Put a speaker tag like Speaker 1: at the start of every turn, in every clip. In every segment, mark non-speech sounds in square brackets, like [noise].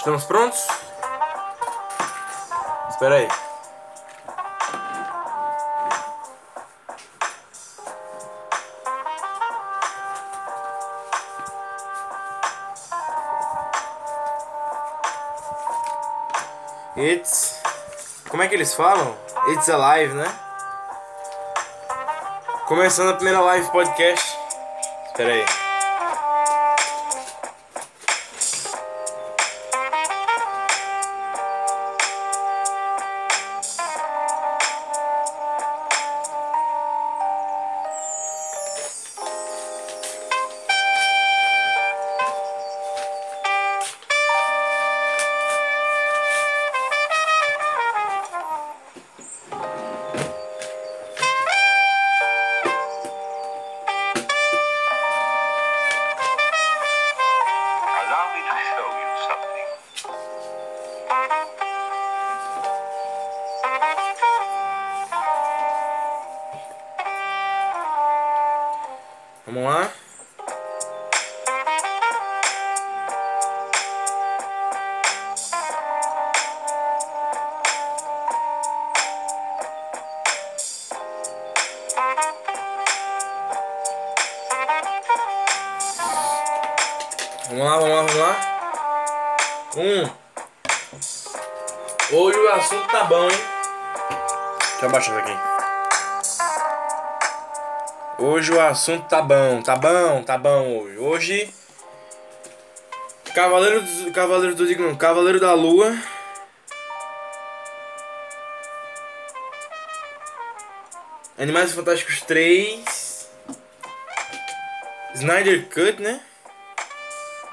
Speaker 1: Estamos prontos? Espera aí. It's. Como é que eles falam? It's alive, né? Começando a primeira live podcast. Espera aí. Assunto tá bom, tá bom, tá bom hoje. Hoje. Cavaleiro do. Cavaleiro do. Digo, não, Cavaleiro da Lua. Animais Fantásticos 3. Snyder Cut, né?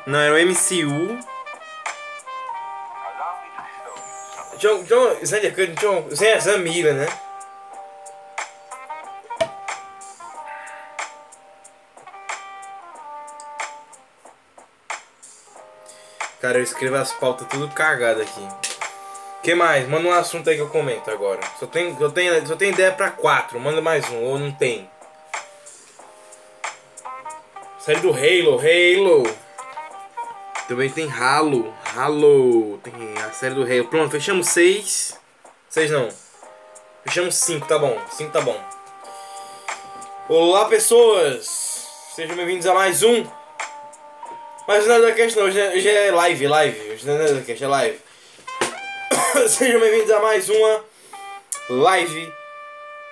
Speaker 1: Não, era o MCU. John, John, Snyder Cut, John, sem a Sam Miller, né? Cara, eu escrevo as pautas tudo cagado aqui. que mais? Manda um assunto aí que eu comento agora. Só tem, só tem, só tem ideia pra quatro. Manda mais um, ou não tem. Série do Halo, Halo. Também tem Halo, Halo. Tem a série do Halo. Pronto, fechamos seis. Seis não. Fechamos cinco, tá bom. Cinco tá bom. Olá, pessoas. Sejam bem-vindos a mais um. Mas não é da não, hoje é, é live, live. Hoje não é da é live. [coughs] Sejam bem-vindos a mais uma live.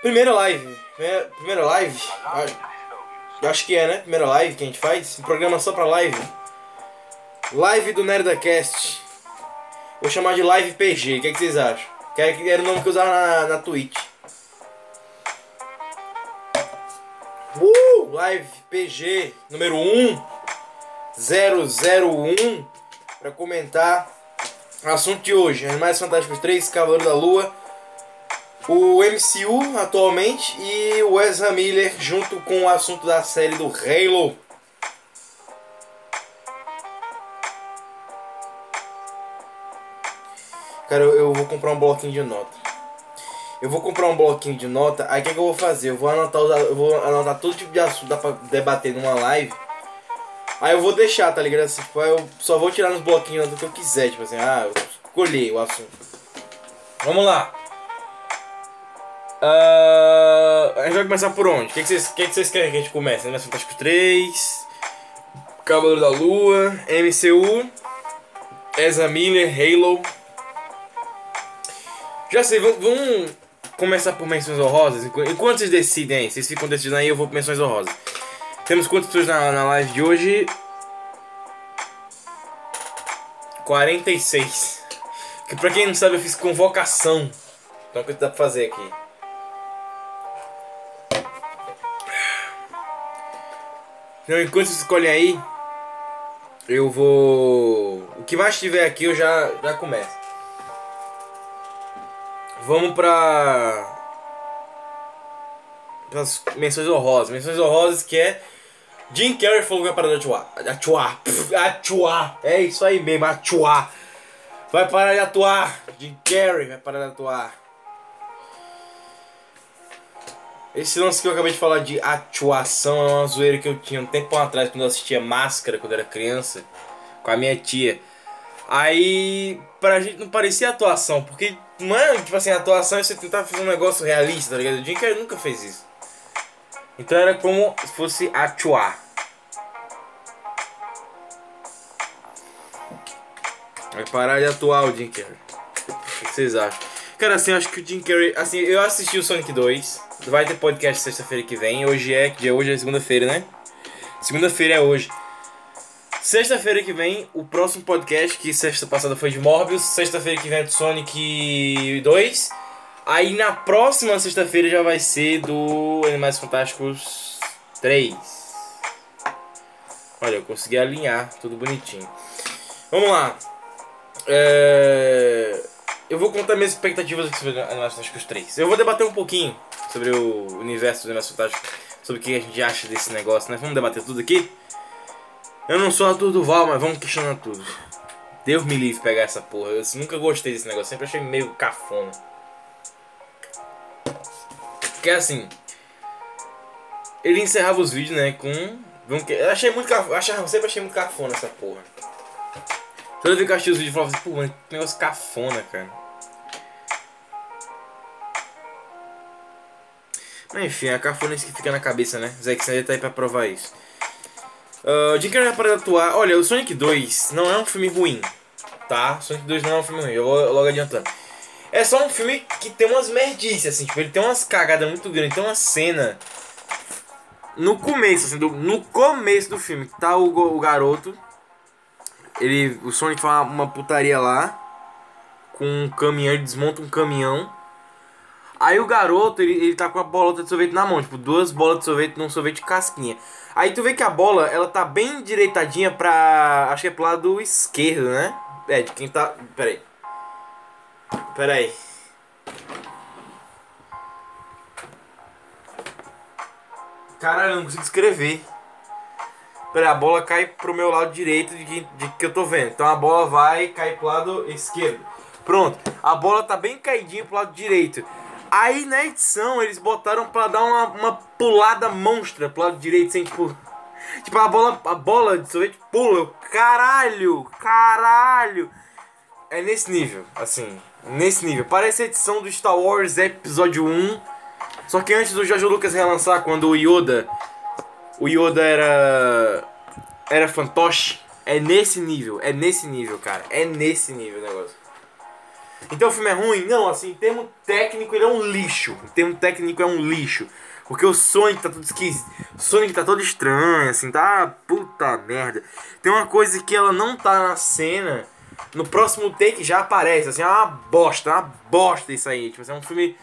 Speaker 1: Primeira live. Primeira, primeira live. Eu acho que é, né? Primeira live que a gente faz. Um programa só pra live. Live do NerdaCast. Vou chamar de Live PG. O que, é que vocês acham? Era que era o nome que eu usava na, na Twitch. Uh! Live PG número 1001 para comentar o assunto de hoje: Animais Fantásticos 3, Cavaleiro da Lua, o MCU atualmente e o Ezra Miller junto com o assunto da série do Halo. Cara, eu, vou comprar um bloquinho de nota. Eu vou comprar um bloquinho de nota, aí o que, que eu vou fazer? Eu vou anotar, eu vou anotar todo tipo de assunto dá pra debater numa live. Aí eu vou deixar, tá ligado? Assim, tipo, eu só vou tirar nos bloquinhos do que eu quiser, tipo assim, ah, eu escolhi o assunto. Vamos lá. Ah, a gente vai começar por onde? O que, vocês, que, que querem que a gente comece? Animais Fantásticos 3, Cavaleiro da Lua, MCU, Ezra Miller, Halo. Já sei, vamos, começar por menções honrosas. Enqu- Enquanto vocês decidem vocês ficam decidindo aí, eu vou por menções honrosas. Temos quantas pessoas na, na live de hoje? 46. Que pra quem não sabe, eu fiz convocação. Então o que dá pra fazer aqui? Então, enquanto vocês escolhem aí, eu vou. O que mais tiver aqui eu já, já começo. Vamos pra. As menções honrosas. Menções honrosas que é. Jim Carrey falou que vai parar de atuar. Atuar. Atuar. É isso aí mesmo, atuar. Vai parar de atuar. Jim Carrey vai parar de atuar. Esse lance que eu acabei de falar de atuação é uma zoeira que eu tinha um tempo atrás, quando eu assistia Máscara, quando eu era criança, com a minha tia. Aí, pra gente não parecia atuação, porque é, tipo assim, atuação é você tentar fazer um negócio realista, tá ligado? O Jim Carrey nunca fez isso. Então era como se fosse atuar. Vai parar de atuar o Jim Carrey. O que vocês acham? Cara, assim, acho que o Jim Carrey. Assim, eu assisti o Sonic 2. Vai ter podcast sexta-feira que vem. Hoje é. Dia hoje? É segunda-feira, né? Segunda-feira é hoje. Sexta-feira que vem, o próximo podcast, que sexta passada foi de Morbius. Sexta-feira que vem é do Sonic 2. Aí na próxima sexta-feira já vai ser do Animais Fantásticos 3. Olha, eu consegui alinhar tudo bonitinho. Vamos lá. É... Eu vou contar minhas expectativas sobre Animais Fantásticos 3. Eu vou debater um pouquinho sobre o universo do Animais Fantásticos, sobre o que a gente acha desse negócio, né? Vamos debater tudo aqui? Eu não sou ator do Val, mas vamos questionar tudo. Deus me livre pegar essa porra. Eu nunca gostei desse negócio, sempre achei meio cafona. Porque assim. Ele encerrava os vídeos, né, com. Eu achei muito cafona. Sempre achei muito cafona essa porra. Toda vez que eu achei os vídeos, eu falava assim, pô, mano, que negócio cafona, cara. Mas enfim, a cafona é isso que fica na cabeça, né? Zack Snyder tá aí pra provar isso. Uh, Jim Carrey para atuar. Olha, o Sonic 2 não é um filme ruim, tá? Sonic 2 não é um filme ruim, eu vou logo adiantando. É só um filme que tem umas merdices, assim, tipo, ele tem umas cagadas muito grandes, tem uma cena no começo, assim, do, no começo do filme, tá o, o garoto, ele, o Sonic faz uma, uma putaria lá, com um caminhão, ele desmonta um caminhão, Aí o garoto, ele, ele tá com a bola de sorvete na mão, tipo, duas bolas de sorvete num sorvete casquinha. Aí tu vê que a bola, ela tá bem direitadinha pra. Acho que é pro lado esquerdo, né? É, de quem tá. Pera aí. Pera aí. Caralho, não consigo escrever. Pera a bola cai pro meu lado direito de que, de que eu tô vendo. Então a bola vai cair pro lado esquerdo. Pronto. A bola tá bem caidinha pro lado direito. Aí na edição eles botaram pra dar uma, uma pulada monstra pro lado direito, sem tipo. Tipo, a bola, a bola de sorvete pula. Caralho! Caralho! É nesse nível, assim. Nesse nível. Parece a edição do Star Wars Episódio 1. Só que antes do George Lucas relançar, quando o Yoda. O Yoda era. Era fantoche. É nesse nível, é nesse nível, cara. É nesse nível o negócio. Então o filme é ruim? Não, assim, em termo técnico ele é um lixo. Em termo técnico é um lixo. Porque o Sonic tá todo esquisito. O Sonic tá todo estranho, assim, tá. Puta merda. Tem uma coisa que ela não tá na cena. No próximo take já aparece, assim, é uma bosta, é uma bosta isso aí. Tipo, assim, é um filme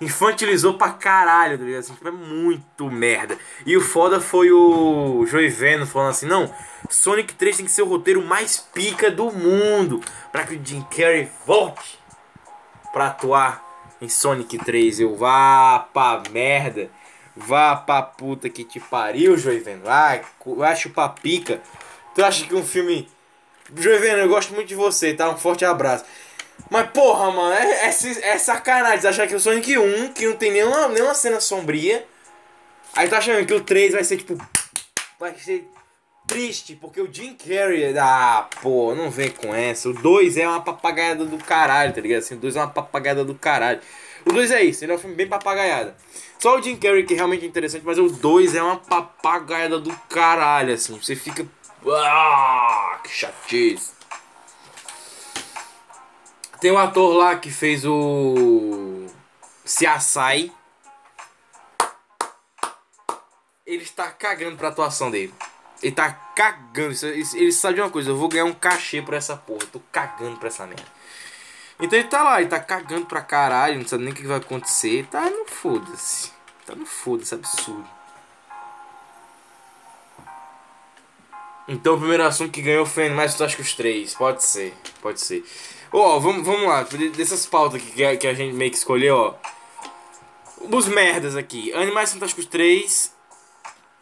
Speaker 1: infantilizou pra caralho, tá ligado? Assim, tipo, é muito merda. E o foda foi o Joey Veno falando assim, não, Sonic 3 tem que ser o roteiro mais pica do mundo. Pra que o Jim Carrey volte pra atuar em Sonic 3. Eu vá pra merda. Vá pra puta que te pariu, Joey Veno. Ah, acho pra pica. Tu acha que um filme... Joey Veno, eu gosto muito de você, tá? Um forte abraço. Mas porra, mano, é, é, é sacanagem achar que o Sonic 1, que não tem nenhuma, nenhuma cena sombria. Aí tá achando que o 3 vai ser tipo. Vai ser triste, porque o Jim Carrey. Ah, pô, não vem com essa. O 2 é uma papagaiada do caralho, tá ligado? Assim, o 2 é uma papagaiada do caralho. O 2 é isso, ele é um filme bem papagaiada. Só o Jim Carrey que é realmente interessante, mas o 2 é uma papagaiada do caralho, assim. Você fica. Ah, que chatice. Tem um ator lá que fez o. Siasai. Ele está cagando pra atuação dele. Ele tá cagando. Ele sabe de uma coisa, eu vou ganhar um cachê por essa porra. Eu tô cagando pra essa merda. Então ele tá lá, ele tá cagando pra caralho, não sabe nem o que vai acontecer. Tá no foda-se. Tá no foda-se, absurdo. Então o primeiro assunto que ganhou foi Animais Fantásticos 3. Pode ser, pode ser. Ó, oh, vamos, vamos lá, dessas pautas que que a gente meio que escolheu, ó. Os merdas aqui. Animais Fantásticos 3.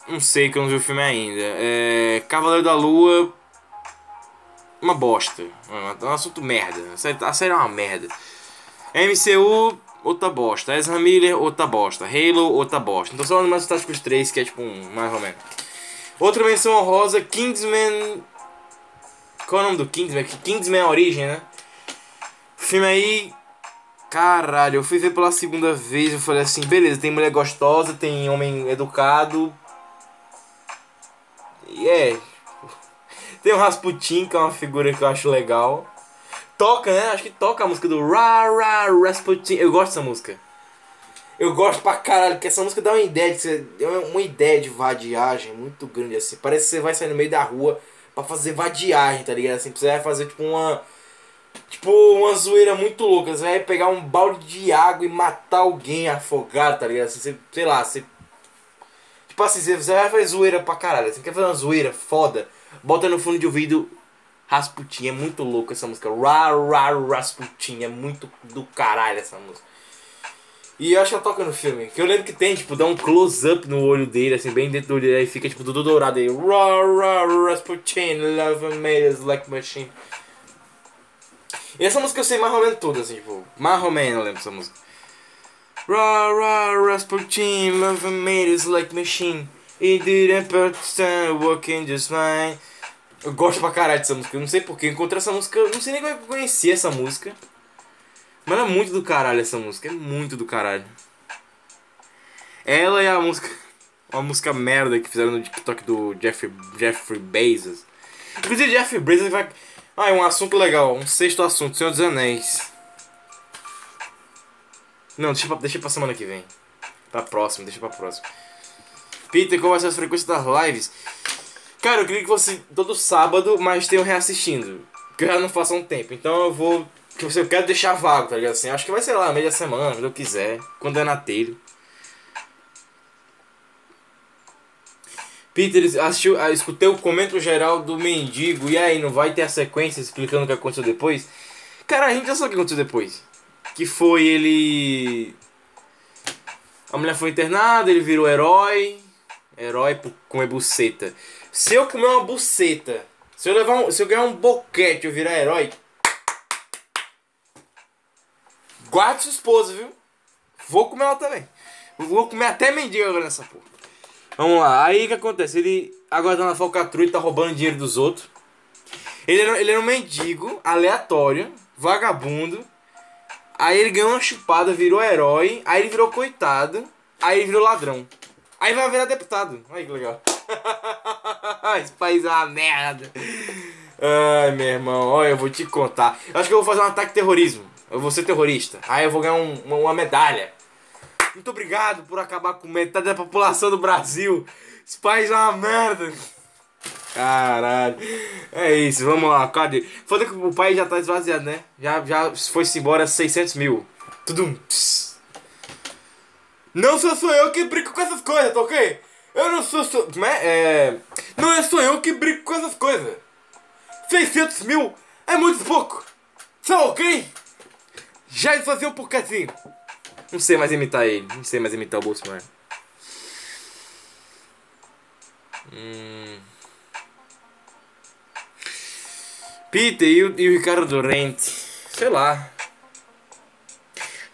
Speaker 1: Não sei que eu não vi o filme ainda. É, Cavaleiro da Lua. Uma bosta. É um assunto merda. A série, é uma merda. MCU. outra bosta. Ezra Miller, outra bosta. Halo, outra bosta. Então só mais Fantásticos 3, que é tipo um, mais ou menos. Outra menção honrosa, Kingsman. Qual é o nome do Kingsman? Kingsman é origem, né? Filme aí. Caralho, eu fui ver pela segunda vez. Eu falei assim: beleza, tem mulher gostosa, tem homem educado. E é. [laughs] Tem o Rasputin, que é uma figura que eu acho legal. Toca, né? Acho que toca a música do Ra Ra Rasputin. Eu gosto dessa música. Eu gosto pra caralho, porque essa música dá uma ideia de você, uma ideia de vadiagem muito grande assim. Parece que você vai sair no meio da rua pra fazer vadiagem, tá ligado? Assim, você vai fazer tipo uma tipo uma zoeira muito louca. Você vai pegar um balde de água e matar alguém afogado, tá ligado? Assim, você, sei lá, você Tipo assim, você vai fazer zoeira pra caralho. Você quer fazer uma zoeira foda? Bota no fundo de ouvido Rasputin. É muito louco essa música. Ra Ra Rasputin. É muito do caralho essa música. E eu acho que ela toca no filme. Que eu lembro que tem, tipo, dá um close-up no olho dele, assim, bem dentro do olho dele. Aí fica, tipo, tudo dourado aí. Ra Ra Rasputin. Love made us like machine. E essa música eu sei mais ou menos toda, assim, tipo. Mais ou menos eu lembro dessa música. Ra Ra Rasputin. Love made us like machine. It didn't put working just fine. Eu gosto pra caralho dessa música. Eu não sei porquê. Encontrei essa música. Eu não sei nem como é eu conheci essa música. Mas é muito do caralho essa música. É muito do caralho. Ela e a música. Uma música merda que fizeram no TikTok do Jeff, Jeffrey Bezos. Inclusive, Jeff Bezos vai. Ah, é um assunto legal. Um sexto assunto: Senhor dos Anéis. Não, deixa pra, deixa pra semana que vem. Pra próxima, deixa pra próxima. Peter, qual vai ser a frequência das lives? Cara, eu queria que fosse todo sábado, mas tenho reassistindo. Que eu já não faço há um tempo. Então eu vou. Eu quero deixar vago, tá ligado? Assim, acho que vai ser lá, meia semana, quando eu quiser. Quando é na telha. Peter assistiu, ah, escutei o comento geral do mendigo. E aí, não vai ter a sequência explicando o que aconteceu depois? Cara, a gente já sabe o que aconteceu depois. Que foi ele. A mulher foi internada, ele virou herói. Herói por comer buceta. Se eu comer uma buceta, se eu levar um, se eu ganhar um boquete eu virar herói, guarde sua esposa, viu? Vou comer ela também. Vou comer até mendigo agora nessa porra. Vamos lá, aí o que acontece? Ele agora tá na falcatrua e tá roubando dinheiro dos outros. Ele era, ele era um mendigo, aleatório, vagabundo. Aí ele ganhou uma chupada, virou herói. Aí ele virou coitado. Aí ele virou ladrão. Aí vai virar deputado. Olha que legal. [laughs] Esse país é uma merda. Ai, meu irmão, olha, eu vou te contar. Eu acho que eu vou fazer um ataque terrorismo. Eu vou ser terrorista. Aí eu vou ganhar um, uma, uma medalha. Muito obrigado por acabar com metade da população do Brasil. Esse país é uma merda. Caralho. É isso, vamos lá, cadê? Foda que o país já tá esvaziado, né? Já, já foi-se embora 600 mil. Tudo. Não sou só eu que brinco com essas coisas, tá ok? Eu não sou. sou como é? é? Não é só eu que brinco com essas coisas. 600 mil é muito pouco. Tá ok? Já esvaziou um pouquinho. Não sei mais imitar ele. Não sei mais imitar o Bolsonaro. Hum. Peter e o, e o Ricardo Dorente. Sei lá.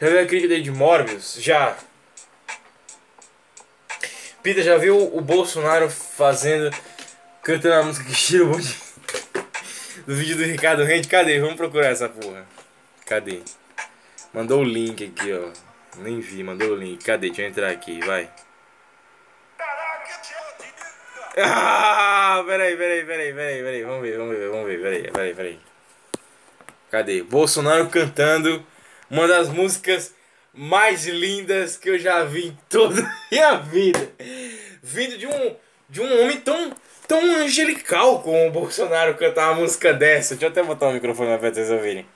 Speaker 1: Já viu a crítica de Morbius? Já. Peter, já viu o Bolsonaro fazendo. cantando a música que tira o [laughs] do vídeo do Ricardo Rente? Cadê? Vamos procurar essa porra. Cadê? Mandou o link aqui, ó. Nem vi, mandou o link. Cadê? Deixa eu entrar aqui, vai. Ah, peraí, peraí, peraí, peraí, peraí. Vamos ver, vamos ver, vamos ver, peraí, peraí, peraí. Cadê? Bolsonaro cantando uma das músicas mais lindas que eu já vi em toda a minha vida. Vindo de um, de um homem tão, tão angelical como o Bolsonaro cantar uma música dessa. Deixa eu até botar o microfone lá pra vocês ouvirem.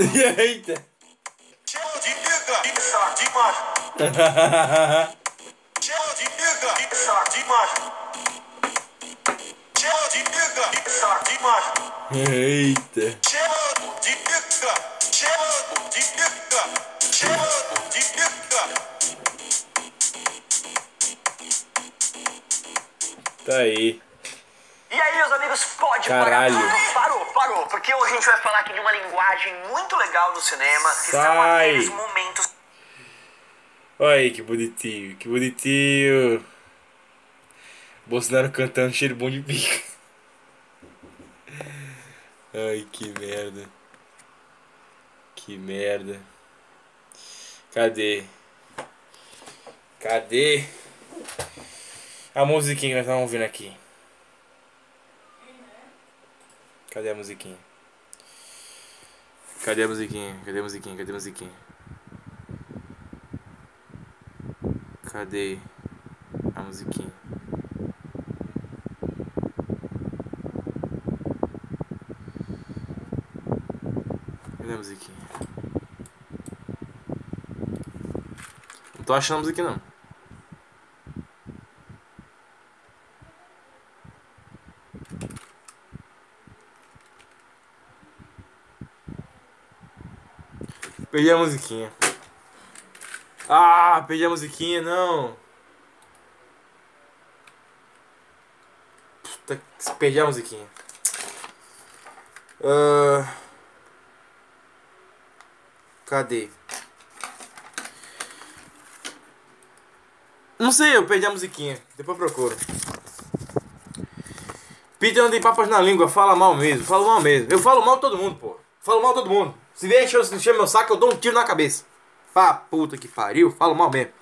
Speaker 1: Eita!
Speaker 2: Chama de nega, de saco de macho. Chama de nega, de saco de macho. Chama de nega, de saco de
Speaker 1: Eita!
Speaker 2: Chama
Speaker 3: pica, chamando de pica, chamando de pica.
Speaker 1: Tá aí.
Speaker 4: E aí, meus amigos, pode
Speaker 1: Caralho.
Speaker 4: parar tudo? Parou, parou, porque hoje a gente vai falar aqui de uma linguagem muito legal do cinema, que são
Speaker 1: Sai.
Speaker 4: aqueles momentos
Speaker 1: Olha aí que bonitinho, que bonitinho. Bolsonaro cantando cheiro bom de pica. Ai, que merda. Que merda. Cadê? Cadê? A musiquinha que nós estamos ouvindo aqui. Cadê a musiquinha? Cadê a musiquinha? Cadê a musiquinha? Cadê a musiquinha? Cadê a musiquinha? Cadê a musiquinha? Não tô achando a musiquinha não. Perdi a musiquinha. Ah, perdi a musiquinha, não. Puta, perdi a musiquinha. Ah, cadê? Não sei, eu perdi a musiquinha. Depois procuro. Peter não tem papas na língua, fala mal mesmo, fala mal mesmo. Eu falo mal todo mundo, pô. Falo mal todo mundo. Se vier encher, encher meu saco, eu dou um tiro na cabeça. Pá, puta que pariu, falo mal mesmo.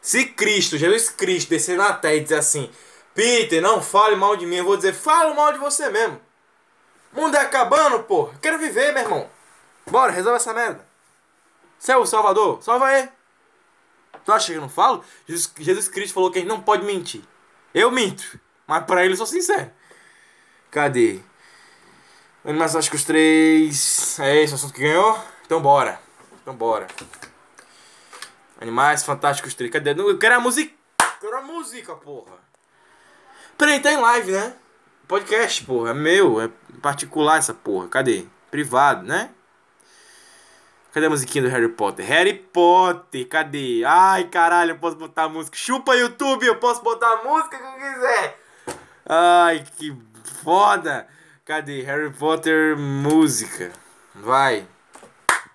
Speaker 1: Se Cristo, Jesus Cristo, descer na terra e dizer assim: Peter, não fale mal de mim, eu vou dizer: fala mal de você mesmo. Mundo é acabando, porra. Quero viver, meu irmão. Bora, resolve essa merda. Você é o Salvador? Salva aí. Tu acha que eu não falo? Jesus, Jesus Cristo falou que a gente não pode mentir. Eu minto, mas pra ele eu sou sincero. Cadê? Animais acho que os três. É esse o assunto que ganhou? Então bora. Então bora. Animais Fantásticos 3. Cadê? Eu quero a música. Quero a música, porra. Peraí, tá em live, né? Podcast, porra. É meu. É particular essa porra. Cadê? Privado, né? Cadê a musiquinha do Harry Potter? Harry Potter, cadê? Ai, caralho, eu posso botar música. Chupa YouTube, eu posso botar a música que eu quiser. Ai, que foda. Cadê? Harry Potter música. Vai.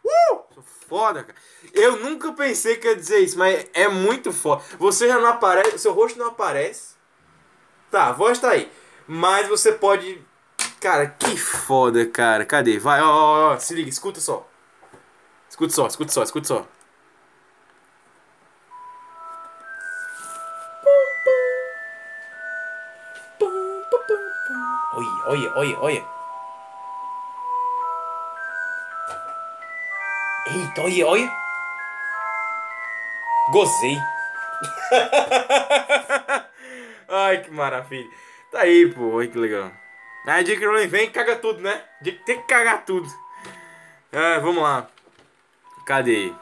Speaker 1: Uh! Foda, cara. Eu nunca pensei que ia dizer isso, mas é muito foda. Você já não aparece, seu rosto não aparece. Tá, a voz tá aí. Mas você pode. Cara, que foda, cara. Cadê? Vai, ó, ó, ó. Se liga, escuta só. Escuta só, escuta só, escuta só. Olha, olha, olha, olha. Eita, olha, olha. Gozei. [laughs] Ai, que maravilha. Tá aí, pô. Olha que legal. Aí, J.K. Rowling vem e caga tudo, né? Tem que cagar tudo. Ah, vamos lá. Cadê?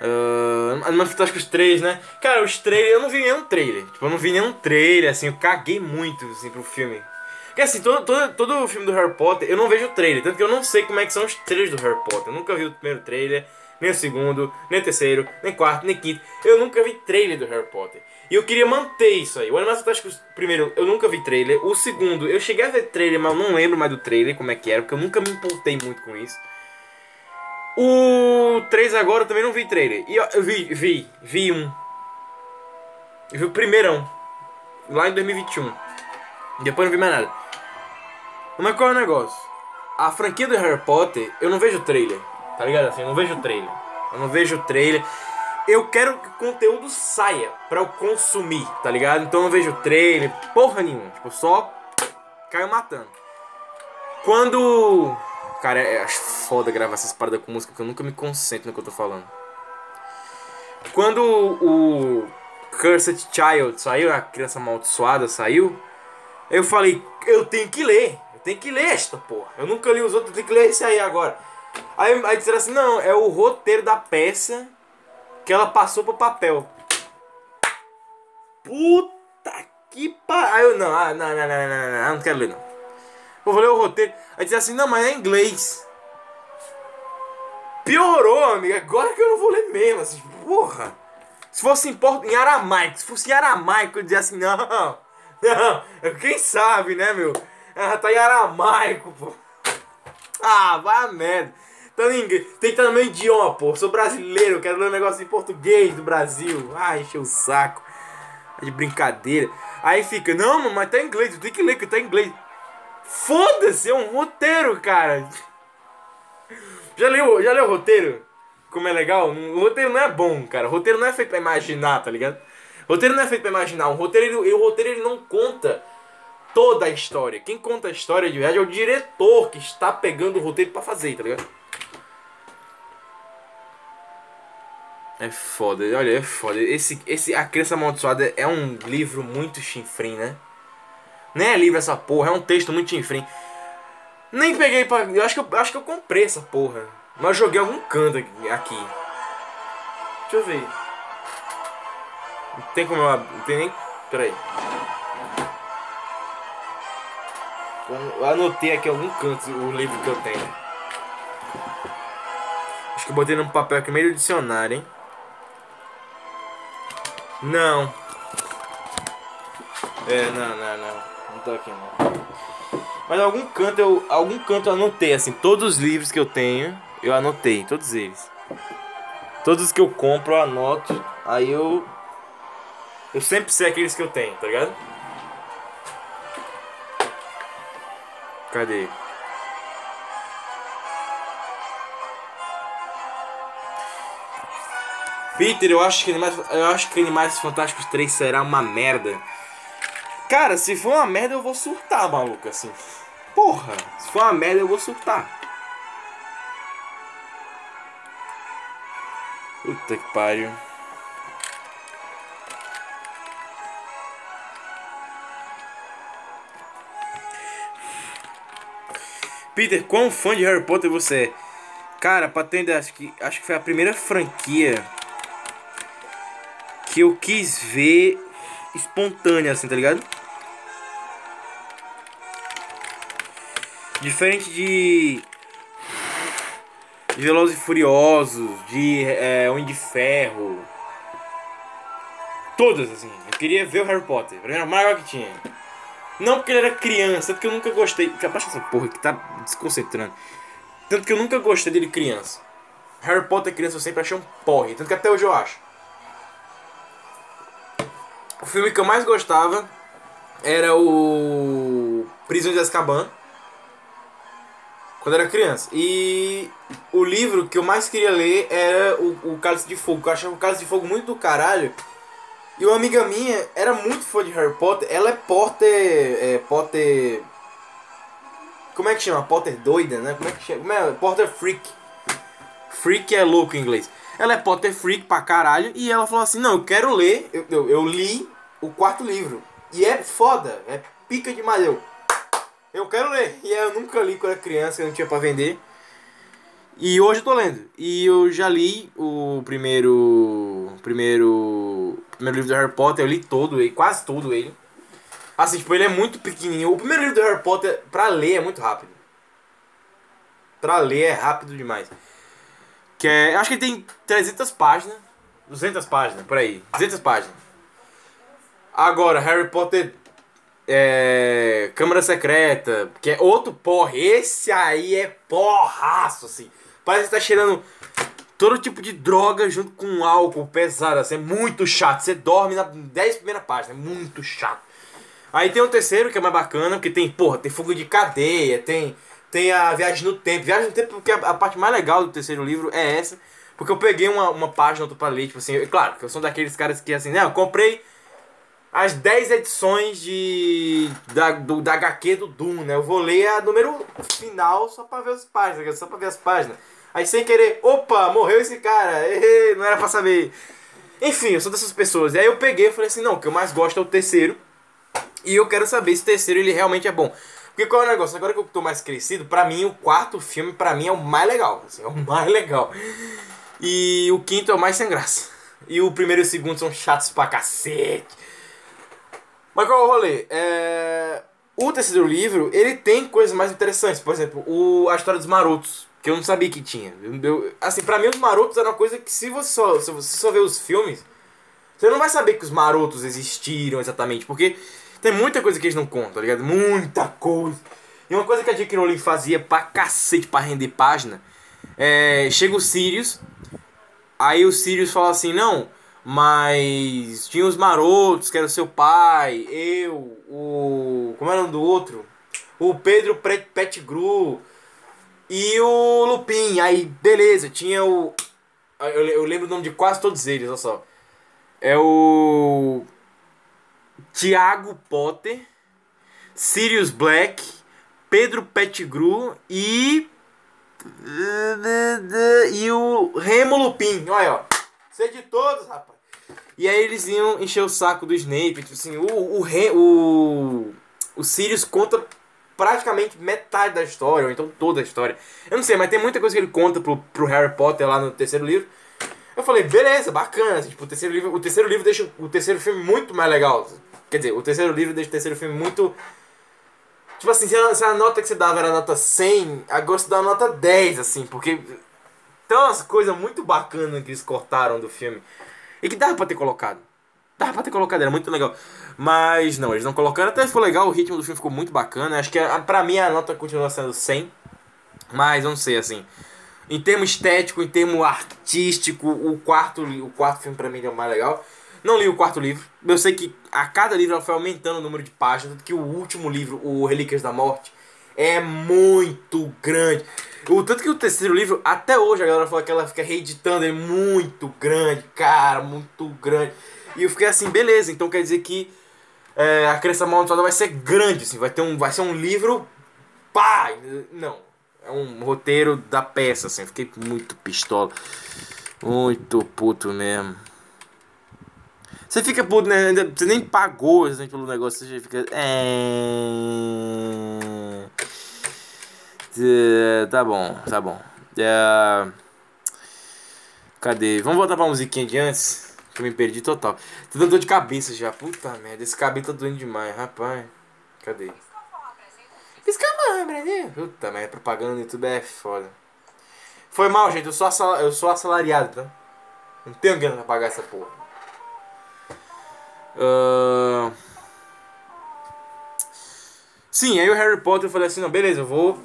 Speaker 1: Uh, Animais Fantásticos 3, né? Cara, os trailers, eu não vi nenhum trailer. Tipo, eu não vi nenhum trailer, assim, eu caguei muito, assim, pro filme. Porque, assim, todo, todo, todo o filme do Harry Potter, eu não vejo trailer. Tanto que eu não sei como é que são os trailers do Harry Potter. Eu nunca vi o primeiro trailer, nem o segundo, nem o terceiro, nem o quarto, nem o quinto. Eu nunca vi trailer do Harry Potter. E eu queria manter isso aí. O Animais Fantásticos, primeiro, eu nunca vi trailer. O segundo, eu cheguei a ver trailer, mas eu não lembro mais do trailer, como é que era, porque eu nunca me importei muito com isso. O 3 agora eu também não vi trailer. E ó, eu vi, vi, vi um. Eu vi o primeirão. Lá em 2021. Depois não vi mais nada. Mas qual é o negócio? A franquia do Harry Potter, eu não vejo trailer. Tá ligado assim? Eu não vejo trailer. Eu não vejo trailer. Eu quero que o conteúdo saia pra eu consumir, tá ligado? Então eu não vejo trailer, porra nenhuma. Tipo, só caio matando. Quando. Cara, é foda gravar essas paradas com música, porque eu nunca me concentro no que eu tô falando. Quando o Cursed Child saiu, a criança amaldiçoada saiu, eu falei, eu tenho que ler, eu tenho que ler esta porra. Eu nunca li os outros, eu tenho que ler esse aí agora. Aí, aí disseram assim, não, é o roteiro da peça que ela passou pro papel. Puta que pa... Aí eu, não, ah, não, não, não, não, não, não, quero ler, não. Eu vou ler o roteiro. Aí diz assim, não, mas é inglês. Piorou, amigo. Agora que eu não vou ler mesmo, assim, porra. Se fosse em, porto, em aramaico, se fosse em aramaico, eu dizia assim, não, [laughs] não, quem sabe, né, meu? Ah, tá em aramaico, pô. Ah, vai a merda. Tá em inglês. Tem que estar no meu idioma, pô. Sou brasileiro, quero ler um negócio em português do Brasil. Ah, encheu o saco. É de brincadeira. Aí fica, não, mas tá em inglês, tem que ler que tá em inglês. Foda-se, é um roteiro, cara. Já leu, já leu o roteiro? Como é legal? O roteiro não é bom, cara. O roteiro não é feito pra imaginar, tá ligado? O roteiro não é feito pra imaginar. O roteiro, ele, o roteiro ele não conta toda a história. Quem conta a história de verdade é o diretor que está pegando o roteiro pra fazer, tá ligado? É foda, olha, é foda. Esse, esse A Criança Amaldiçoada é um livro muito chinfrim, né? Nem é livro essa porra, é um texto muito chinfrim. Nem peguei pra. Eu acho que eu, acho que eu comprei essa porra. Mas joguei algum canto aqui. Deixa eu ver. Não tem como eu. Não tem nem. Pera Eu anotei aqui algum canto o livro que eu tenho. Acho que eu botei num papel aqui meio dicionário, hein? Não. É, não, não, não. Não tô aqui não. Mas algum canto eu. Algum canto eu anotei, assim, todos os livros que eu tenho, eu anotei, todos eles. Todos os que eu compro eu anoto. Aí eu. Eu sempre sei aqueles que eu tenho, tá ligado? Cadê? Peter, eu acho que Animais, eu acho que Animais Fantásticos 3 será uma merda. Cara, se for uma merda eu vou surtar, maluco, assim. Porra, se for uma merda eu vou surtar. Puta que pariu. Peter, quão fã de Harry Potter você é? Cara, pra ter acho que, acho que foi a primeira franquia que eu quis ver espontânea, assim, tá ligado? Diferente de. De Velozes e Furiosos, de é, Homem de Ferro. Todas, assim. Eu queria ver o Harry Potter. Pra mim maior que tinha. Não porque ele era criança, porque eu nunca gostei. Abaixa essa porra que tá desconcentrando. Tanto que eu nunca gostei dele criança. Harry Potter criança eu sempre achei um porre. Tanto que até hoje eu acho. O filme que eu mais gostava era o Prisão de Azkaban. Quando eu era criança. E o livro que eu mais queria ler era o, o Cálice de Fogo. Eu achava o Cálice de Fogo muito do caralho. E uma amiga minha era muito fã de Harry Potter. Ela é Potter. É, Potter. Como é que chama? Potter doida, né? Como é que chama? É? Potter Freak. Freak é louco em inglês. Ela é Potter Freak pra caralho. E ela falou assim: Não, eu quero ler. Eu, eu, eu li o quarto livro. E é foda. É pica demais. Eu, eu quero ler. E eu nunca li quando era criança, eu não tinha pra vender. E hoje eu tô lendo. E eu já li o primeiro. Primeiro. Primeiro livro do Harry Potter, eu li todo ele, quase todo ele. Assim, tipo, ele é muito pequenininho. O primeiro livro do Harry Potter, pra ler, é muito rápido. Pra ler é rápido demais. Que é. Acho que ele tem 300 páginas. 200 páginas, por aí. 200 páginas. Agora, Harry Potter. É. Câmara Secreta. Que é outro porra. Esse aí é porraço, assim. Parece que tá cheirando todo tipo de droga junto com álcool pesado, assim, é muito chato. Você dorme na 10 primeiras páginas, é muito chato. Aí tem o terceiro que é mais bacana, porque tem, porra, tem fogo de cadeia, tem tem a viagem no tempo. Viagem no tempo, porque a, a parte mais legal do terceiro livro é essa. Porque eu peguei uma, uma página pra ler, tipo assim, claro, que eu sou daqueles caras que assim, não, eu comprei as 10 edições de da, do, da HQ do Doom, né? Eu vou ler a número final só pra ver as páginas, só pra ver as páginas. Aí sem querer, opa, morreu esse cara, não era pra saber. Enfim, eu sou dessas pessoas. E aí eu peguei e falei assim, não, o que eu mais gosto é o terceiro. E eu quero saber se o terceiro ele realmente é bom. Porque qual é o negócio? Agora que eu tô mais crescido, pra mim o quarto filme, pra mim, é o mais legal. Assim, é o mais [laughs] legal. E o quinto é o mais sem graça. E o primeiro e o segundo são chatos pra cacete. Mas qual é o rolê? É... O terceiro livro, ele tem coisas mais interessantes. Por exemplo, o... a história dos marotos, que eu não sabia que tinha. Eu- eu- Assim, pra mim os marotos era uma coisa que se você só, se você só ver os filmes, você não vai saber que os marotos existiram exatamente, porque tem muita coisa que eles não contam, tá ligado? Muita coisa. E uma coisa que a J.K. Rowling fazia pra cacete pra render página, é... Chega o Sirius, aí o Sirius fala assim, não... Mas tinha os marotos, que era o seu pai, eu, o. Como era o nome do outro? O Pedro Pre- Pettigrew e o Lupin. Aí, beleza, tinha o. Eu, eu lembro o nome de quase todos eles, olha só. É o. Tiago Potter, Sirius Black, Pedro Pettigrew e. E o Remo Lupin. Olha, ó. Sei de todos, rapaz. E aí eles iam encher o saco do Snape. Tipo assim, o, o, o, o Sirius conta praticamente metade da história, ou então toda a história. Eu não sei, mas tem muita coisa que ele conta pro, pro Harry Potter lá no terceiro livro. Eu falei, beleza, bacana. assim, tipo, o terceiro livro, o terceiro livro deixa o terceiro filme muito mais legal. Quer dizer, o terceiro livro deixa o terceiro filme muito. Tipo assim, se a, se a nota que você dava era nota 100, agora você dá nota 10, assim, porque. Tem umas coisas muito bacanas que eles cortaram do filme. E que dava pra ter colocado. Dava pra ter colocado, era muito legal. Mas não, eles não colocaram. Até ficou legal, o ritmo do filme ficou muito bacana. Acho que pra mim a nota continua sendo 100. Mas eu não sei, assim. Em termo estético, em termo artístico, o quarto, o quarto filme pra mim deu mais legal. Não li o quarto livro. Eu sei que a cada livro ela foi aumentando o número de páginas. Tanto que o último livro, o Relíquias da Morte, é muito grande. O tanto que o terceiro livro, até hoje a galera fala que ela fica reeditando, é muito grande, cara, muito grande. E eu fiquei assim, beleza, então quer dizer que é, a crença amaldiçoada vai ser grande, assim, vai ter um, vai ser um livro, pá, não, é um roteiro da peça, assim, fiquei muito pistola, muito puto mesmo. Você fica puto, né? Você nem pagou assim, pelo negócio, você fica. É... É, Tá bom, tá bom. É... Cadê? Vamos voltar pra musiquinha de antes. Que eu me perdi total. Tô dando dor de cabeça já. Puta merda, esse cabelo tá doendo demais, rapaz. Cadê? Piscava, Brasil. Puta merda, propaganda no YouTube é foda. Foi mal, gente. Eu sou, assal- eu sou assalariado, tá? Não tenho grana pra pagar essa porra. Ahn. Sim, aí o Harry Potter eu falei assim, não, beleza, eu vou.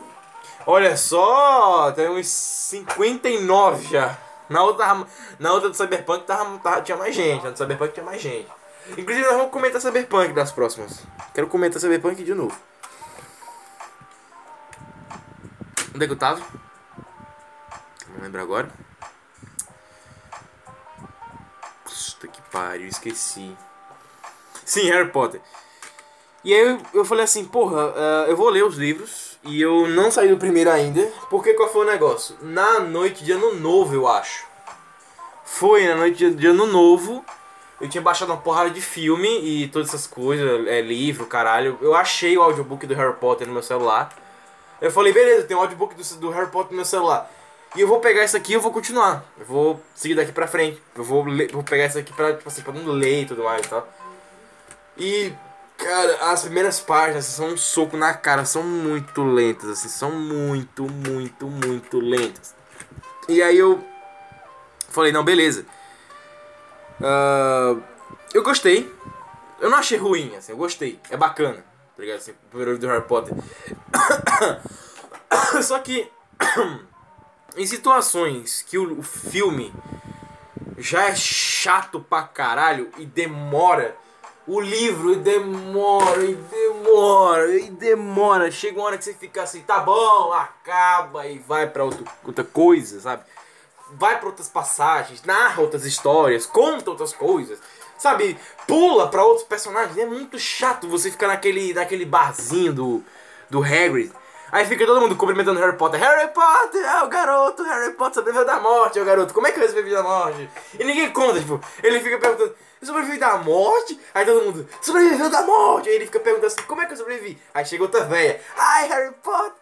Speaker 1: Olha só, tem uns 59 já. Na outra, na outra do Cyberpunk tava, tava- tinha mais gente, na do Cyberpunk tinha mais gente. Inclusive nós vamos comentar Cyberpunk das próximas. Quero comentar Cyberpunk de novo. Onde é que eu tava? Não lembro agora. Puta que pariu, esqueci. Sim, Harry Potter. E aí eu, eu falei assim, porra, ah, eu vou ler os livros e eu não saí do primeiro ainda. Porque qual foi o negócio? Na noite de ano novo, eu acho. Foi na noite de, ano novo. Eu tinha baixado uma porrada de filme e todas essas coisas, é, livro, caralho. Eu achei o audiobook do Harry Potter no meu celular. Eu falei, beleza, tem um audiobook do, do Harry Potter no meu celular. E eu vou pegar isso aqui e eu vou continuar. Eu vou seguir daqui pra frente. Eu vou, ler, vou pegar isso aqui pra, tipo assim, pra não ler e tudo mais e tal. E, cara, as primeiras páginas são um soco na cara, são muito lentas, assim, são muito, muito, muito lentas. E aí eu falei, não, beleza. Ah, eu gostei. Eu não achei ruim, assim, eu gostei. É bacana, tá ligado? Assim, o primeiro livro do Harry Potter. [coughs] Só que, [coughs] em situações que o, o filme já é chato pra caralho e demora. O livro demora e demora e demora. Chega uma hora que você fica assim, tá bom, acaba e vai pra outro, outra coisa, sabe? Vai pra outras passagens, narra outras histórias, conta outras coisas, sabe? Pula pra outros personagens. É muito chato você ficar naquele, naquele barzinho do, do Hagrid. Aí fica todo mundo cumprimentando Harry Potter. Harry Potter, é o garoto, Harry Potter sobreviveu da morte, é o garoto. Como é que eu sobrevivi da morte? E ninguém conta, tipo, ele fica perguntando, sobrevivi da morte? Aí todo mundo, sobreviveu da morte? Aí ele fica perguntando assim, como é que eu sobrevivi? Aí chega outra véia, ai Harry Potter,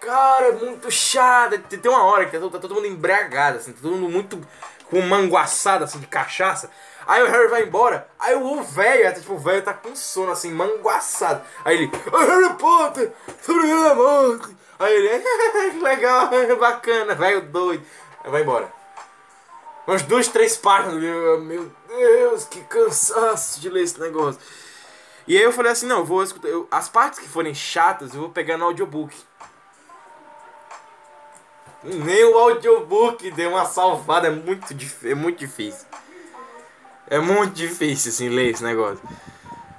Speaker 1: cara, é muito chato. Tem uma hora que tá todo, tá mundo embriagado, assim, tá todo mundo muito com manguaçada assim de cachaça. Aí o Harry vai embora, aí o velho, tipo, o velho tá com sono, assim, manguaçado. Aí ele, "Ô, Harry Potter, sobreviver da morte. Aí ele, [laughs] legal, [laughs] bacana, velho doido. Aí vai embora. Umas duas, três páginas, eu, meu Deus, que cansaço de ler esse negócio. E aí eu falei assim, não, vou escutar, eu- as partes que forem chatas, eu vou pegar no audiobook. Nem o audiobook deu uma salvada, é muito, é muito difícil. É muito difícil, assim, ler esse negócio.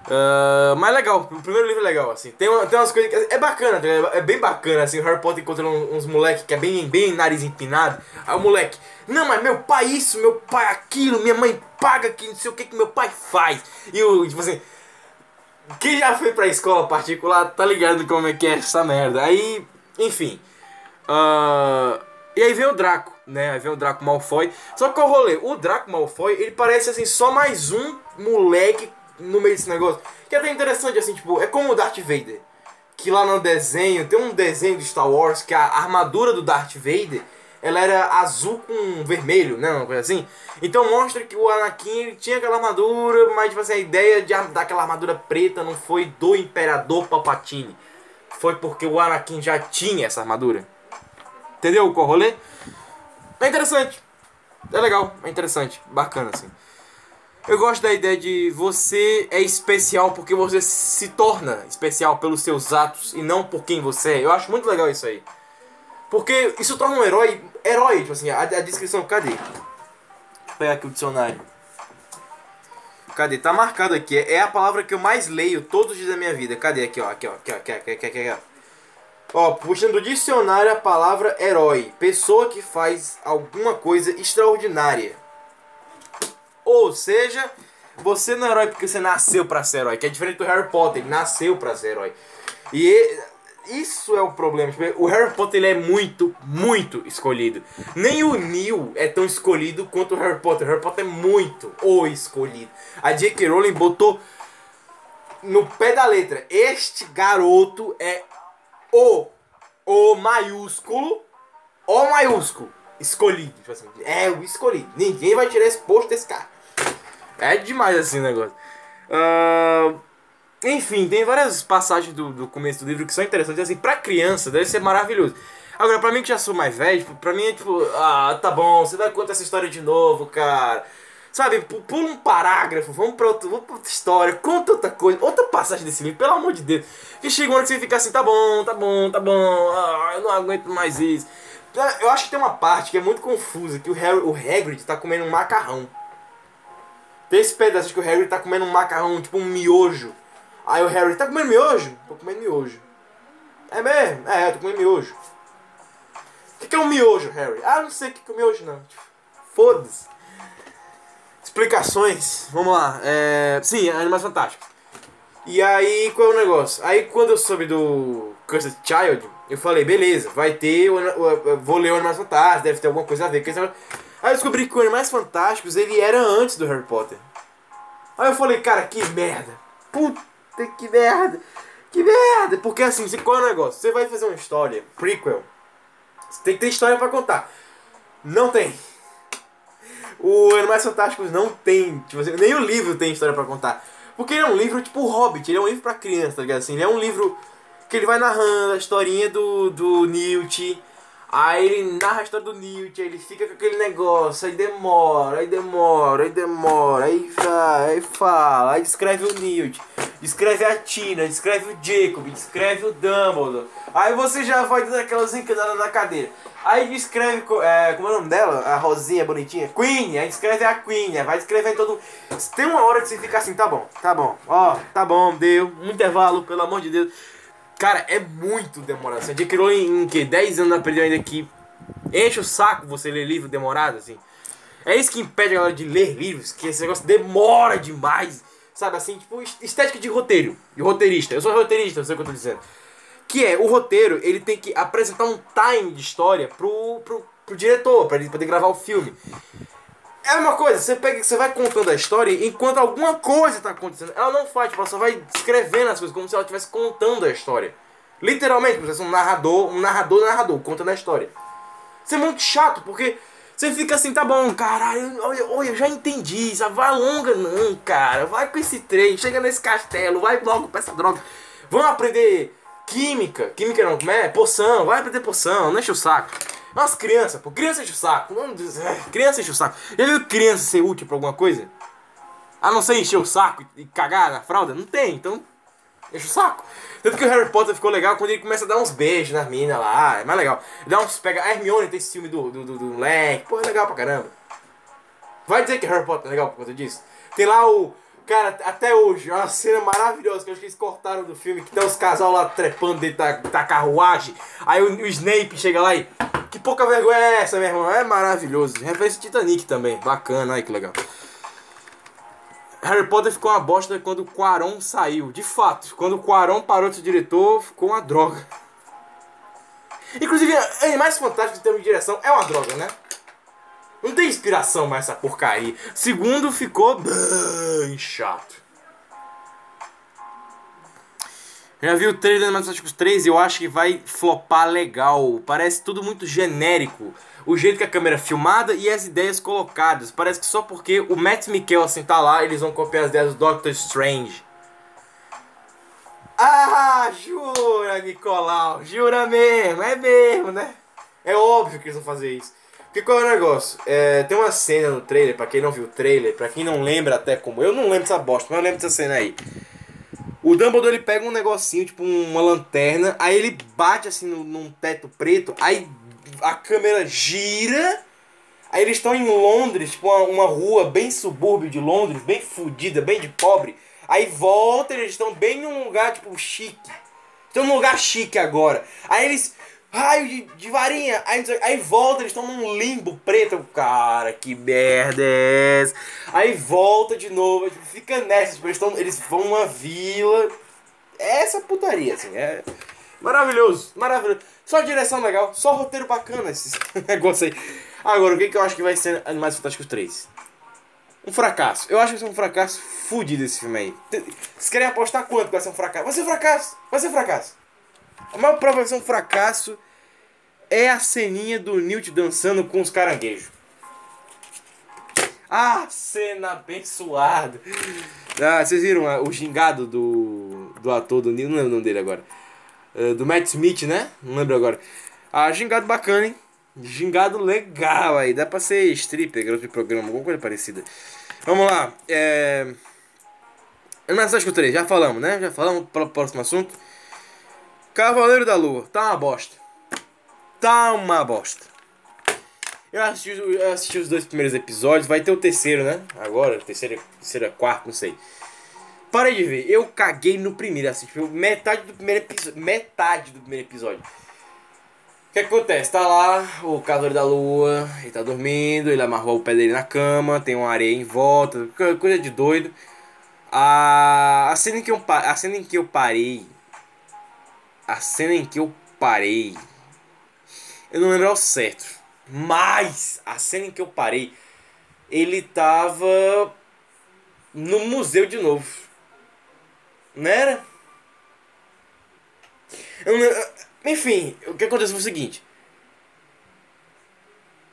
Speaker 1: Ah, mas legal, o primeiro livro é legal, assim. Tem, uma- tem umas coisas que. É bacana, tá é bem bacana, assim. O Harry Potter encontrando uns, moleques que é bem, bem nariz empinado. Aí o moleque, não, mas meu pai isso, meu pai aquilo, minha mãe paga aqui, não sei o que que meu pai faz. E o, tipo assim. Quem já foi pra escola particular tá ligado como é que é essa merda. Aí, enfim. Ah, e aí vem o Draco, né? Aí vem o Draco Malfoy. Só que qual é rolê? O Draco Malfoy, ele parece assim, só mais um moleque no meio desse negócio. Que é até interessante, assim, tipo, é como o Darth Vader. Que lá no desenho, tem um desenho de Star Wars que a armadura do Darth Vader ela era azul com vermelho, né? Uma coisa assim. Então mostra que o Anakin tinha aquela armadura, mas tipo assim, a ideia de daquela armadura preta não foi do Imperador Palpatine. Foi porque o Anakin já tinha essa armadura. Entendeu o rolê? É interessante. É legal, é interessante, bacana assim. Eu gosto da ideia de você é especial porque você se torna especial pelos seus atos e não por quem você é. Eu acho muito legal isso aí. Porque isso torna um herói, herói, tipo assim, a, a descrição, cadê? Eu pegar aqui o dicionário. Cadê? Tá marcado aqui. É a palavra que eu mais leio todos os dias da minha vida. Cadê? Aqui, ó. Aqui, ó. Aqui, ó. Aqui, aqui, aqui. Ó, puxando do dicionário a palavra herói. Pessoa que faz alguma coisa extraordinária. Ou seja, você não é herói porque você nasceu pra ser herói. Que é diferente do Harry Potter. Ele nasceu pra ser herói. E e- isso é o problema. Tipo, O Harry Potter ele é muito, muito escolhido. Nem o Neil é tão escolhido quanto o Harry Potter. O Harry Potter é muito o escolhido. A J.K. Rowling botou no pé da letra. Este garoto é o, o maiúsculo, o maiúsculo, escolhido. Tipo assim, é o escolhido. Ninguém vai tirar esse posto desse cara. É demais assim o negócio. Ah, enfim, tem várias passagens do, do começo do livro que são interessantes. Assim, pra criança deve ser maravilhoso. Agora, pra mim que já sou mais velho, tipo, pra mim é tipo, ah, tá bom, você vai contar essa história de novo, cara. Sabe, pu- pula um parágrafo, vamos pra, outro, vamos pra outra história, conta outra coisa, outra passagem desse livro, pelo amor de Deus. Que chega uma hora que você fica assim, tá bom, tá bom, tá bom, ah, eu não aguento mais isso. Eu acho que tem uma parte que é muito confusa, que o, Harry, o Hagrid tá comendo um macarrão. Tem esse pedaço que o Harry tá comendo um macarrão, tipo um miojo. Aí o Harry, tá comendo miojo? Tô comendo miojo. É mesmo? É, tô comendo miojo. O que, que é um miojo, Harry? Ah, não sei o que, que é um miojo, não. Foda-se. Explicações. Vamos lá. É... Sim, Animais Fantásticos. E aí, qual é o negócio? Aí, quando eu soube do Cursed Child, eu falei, beleza, vai ter, vou ler o Animais Fantásticos, deve ter alguma coisa a ver com esse negócio. Aí eu descobri que o Animais Fantásticos, ele era antes do Harry Potter. Aí eu falei, cara, que merda. Puta que merda. Que merda. Porque assim, qual é o negócio? Você vai fazer uma história, prequel. Você tem que ter história pra contar. Não tem. O Animais Fantásticos não tem, tipo assim, nem o livro tem história pra contar. Porque ele é um livro tipo Hobbit, ele é um livro pra criança, tá ligado? Assim, ele é um livro que ele vai narrando a historinha do, do Newt. Aí ele narra a história do Newt, aí ele fica com aquele negócio, aí demora, aí demora, aí demora, aí aí fala, aí descreve o Newt, descreve a Tina, descreve o Jacob, descreve o Dumbledore. Aí você já vai dando aquelas encanadas na cadeira. Aí descreve, é, como é o nome dela? A Rosinha bonitinha? Queen, aí descreve a Queen, vai descrevendo todo. Tem uma hora que você fica assim, tá bom, tá bom, ó, tá bom, deu, um intervalo, pelo amor de Deus. Cara, é muito demorado. Você adquiriu em, em que? 10 anos aprendeu ainda que enche o saco você ler livro demorado, assim. É isso que impede a galera de ler livros, que esse negócio demora demais. Sabe assim, tipo, est- estética de roteiro, de roteirista. Eu sou roteirista, eu sei o que eu tô dizendo. Que é, o roteiro, ele tem que apresentar um time de história pro, pro, pro diretor, pra ele poder gravar o filme. É uma coisa, você pega, você vai contando a história enquanto alguma coisa tá acontecendo. Ela não faz, tipo, ela só vai escrevendo as coisas como se ela estivesse contando a história. Literalmente, se fosse um narrador, um narrador narrador, contando a história. Isso é muito chato, porque Você fica assim, tá bom, caralho, olha, olha, eu já entendi, já vai longa não, cara. Vai com esse trem, chega nesse castelo, vai logo pra essa droga. Vamos aprender química, química não, como é? Poção, vai aprender poção, não enche o saco. Nossa, criança, pô, criança enche o saco. Criança enche o saco. Viu criança ser útil pra alguma coisa? A não ser encher o saco e cagar na fralda? Não tem, então enche o saco. Tanto que o Harry Potter ficou legal quando ele começa a dar uns beijos nas minas lá, é mais legal. Ele dá uns, pega, a Hermione tem esse filme do, do, do, do moleque, pô, é legal pra caramba. Vai dizer que Harry Potter é legal por conta disso? Tem lá o, cara, até hoje, é uma cena maravilhosa que eu acho que eles cortaram do filme, que tem os casal lá trepando dentro da, da carruagem, aí o, o Snape chega lá e, que pouca vergonha é essa, meu irmão? É maravilhoso. Referência Titanic também, bacana, aí que legal. Harry Potter ficou uma bosta quando o Quaron saiu. De fato, quando o Quaron parou de ser diretor, ficou uma droga. Inclusive, Animais Fantásticos em termos de direção é uma droga, né? Não tem inspiração mais essa porcaria. Segundo, ficou bem chato. Já vi o trailer do Fantásticos 3 e eu acho que vai flopar legal. Parece tudo muito genérico. O jeito que a câmera é filmada e as ideias colocadas. Parece que só porque o Matt Mikkelsen tá lá, eles vão copiar as ideias do Doctor Strange. Ah, jura, Nicolau. Jura mesmo. É mesmo, né? É óbvio que eles vão fazer isso. Porque qual é o negócio? É, tem uma cena no trailer, pra quem não viu o trailer, pra quem não lembra até como... Eu não lembro dessa bosta, mas eu lembro dessa cena aí. O Dumbledore ele pega um negocinho, tipo uma lanterna, aí ele bate assim no, num teto preto, aí a câmera gira. Aí eles estão em Londres, tipo uma, uma rua bem subúrbio de Londres, bem fodida, bem de pobre. Aí volta, eles estão bem num lugar tipo chique. Estão num lugar chique agora. Aí eles. Raio de, de varinha. Aí, aí volta, eles estão num limbo preto. Cara, que merda é essa? Aí volta de novo. Fica nessa. Tipo, eles, tão, eles vão numa vila. Essa putaria, assim. É maravilhoso, maravilhoso. Só direção legal, só roteiro bacana esse [laughs] negócio aí. Agora, o que, que eu acho que vai ser Animais Fantásticos 3? Um fracasso. Eu acho que vai ser um fracasso fudido esse filme aí. Vocês querem apostar quanto que vai ser um fracasso? Vai ser um fracasso! Vai ser um fracasso! A maior prova vai ser um fracasso é a ceninha do Newt dançando com os caranguejos. Ah, cena abençoada! Ah, vocês viram ah, o gingado do, do ator do Newt? Não lembro o nome dele agora. Uh, do Matt Smith, né? Não lembro agora. Ah, gingado bacana, hein? Gingado legal aí. Dá pra ser stripper, garoto de programa, alguma coisa parecida. Vamos lá. É... Acho que 3, já falamos, né? Já falamos para o próximo assunto. Cavaleiro da Lua, tá uma bosta. Tá uma bosta. Eu assisti, eu assisti os dois primeiros episódios, vai ter o terceiro, né? Agora, terceiro, terceiro, quarto, não sei. Parei de ver, eu caguei no primeiro, assim, tipo, metade do primeiro episódio. Metade do primeiro episódio. O que acontece? Tá lá o Cavaleiro da Lua, ele tá dormindo, ele amarrou o pé dele na cama, tem uma areia em volta, coisa de doido. A, a, cena, em que eu, a cena em que eu parei. A cena em que eu parei. Eu não lembro ao certo. Mas a cena em que eu parei. Ele tava no museu de novo. Não era? Eu não, enfim, o que aconteceu foi o seguinte.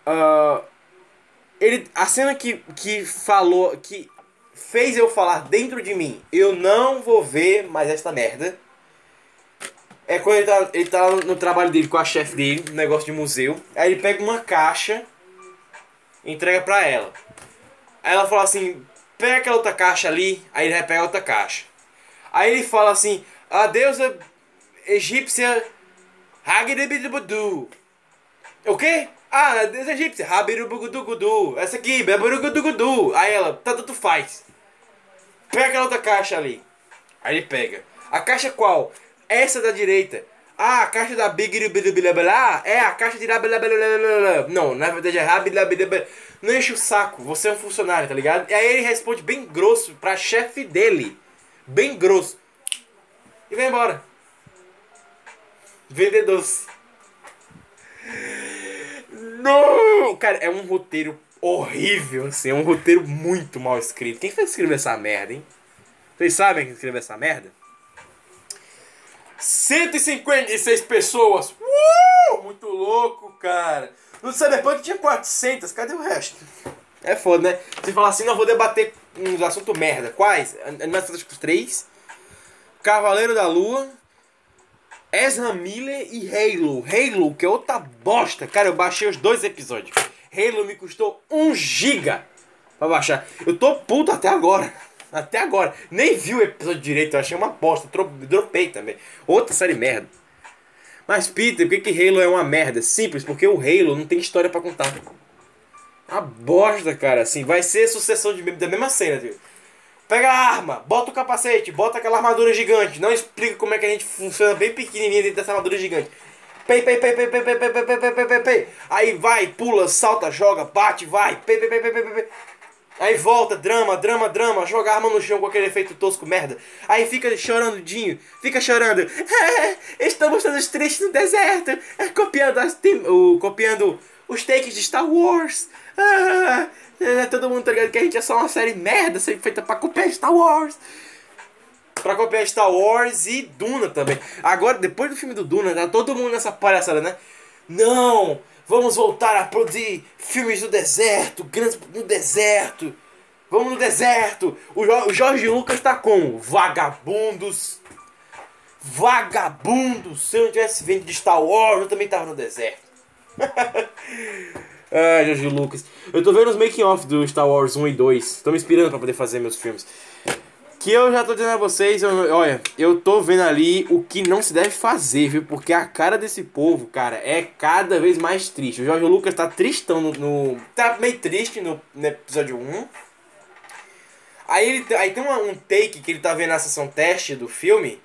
Speaker 1: Uh, ele, a cena que, que falou. Que fez eu falar dentro de mim, eu não vou ver mais esta merda. É quando ele tá, ele tá no trabalho dele com a chefe dele, no negócio de museu. Aí ele pega uma caixa entrega pra ela. Aí ela fala assim: pega aquela outra caixa ali. Aí ele vai pegar outra caixa. Aí ele fala assim: a deusa egípcia Hagidibidubudu. O quê? Ah, a deusa egípcia. Habirubugudugudu. Essa aqui, Beburugudugudu. Aí ela, tá, tanto faz. Pega aquela outra caixa ali. Aí ele pega. A caixa qual? Essa da direita. Ah, a caixa da Bigiribidubilabala é a caixa de Não, na verdade é Rabilabilabala. Não enche o saco, você é um funcionário, tá ligado? E aí ele responde bem grosso pra chefe dele. Bem grosso. E vai embora. Vender doce. Não! Cara, é um roteiro horrível, assim. É um roteiro muito mal escrito. Quem foi escrever essa merda, hein? Vocês sabem quem escreveu essa merda? 156 pessoas! Uh! Muito louco, cara! No Cyberpunk tinha 400, cadê o resto? É foda, né? Você fala assim, não, vou debater uns assuntos merda. Quais? Animais Fantásticos 3, Cavaleiro da Lua, Ezra Miller e Halo. Halo, que é outra bosta. Cara, eu baixei os dois episódios. Halo me custou 1 giga pra baixar. Eu tô puto até agora. Até agora. Nem vi o episódio direito, eu achei uma bosta. Dropei também. Outra série merda. Mas, Peter, por que, que Halo é uma merda? Simples, porque o Halo não tem história pra contar. A bosta, cara, assim. Vai ser sucessão de, da mesma cena, viu? Pega a arma, bota o capacete, bota aquela armadura gigante. Não explica como é que a gente funciona bem pequenininha dentro dessa armadura gigante. Pei, pei, pei, pei, pei, pei, pei, pei, pei, pei, pei, pei. Aí vai, pula, salta, joga, bate, vai. Pei, pei, pei, pei, pei, pei. Aí volta, drama, drama, drama, joga arma no chão com aquele efeito tosco merda. Aí fica chorando, Dinho, fica chorando. [laughs] Estamos todos tristes no deserto, [laughs] copiando, as o, copiando os takes de Star Wars. [laughs] É, todo mundo tá ligado que a gente é só uma série merda, feita pra copiar Star Wars. Pra copiar Star Wars e Duna também. Agora, depois do filme do Duna, tá todo mundo nessa palhaçada, né? Não! Vamos voltar a produzir filmes no deserto, grandes no deserto. Vamos no deserto. O, Jo- o Jorge Lucas tá como? Vagabundos. Vagabundos. Se eu não tivesse vindo de Star Wars, eu também tava no deserto. [laughs] Ah, Jorge Lucas. Eu tô vendo os making off do Star Wars 1 e 2. Tô me inspirando pra poder fazer meus filmes. Que eu já tô dizendo a vocês, eu- olha, eu tô vendo ali o que não se deve fazer, viu? Porque a cara desse povo, cara, é cada vez mais triste. O Jorge Lucas tá tristão no. no- tá meio triste no, no episódio 1. Aí, ele, aí tem uma- um take que ele tá vendo na sessão teste do filme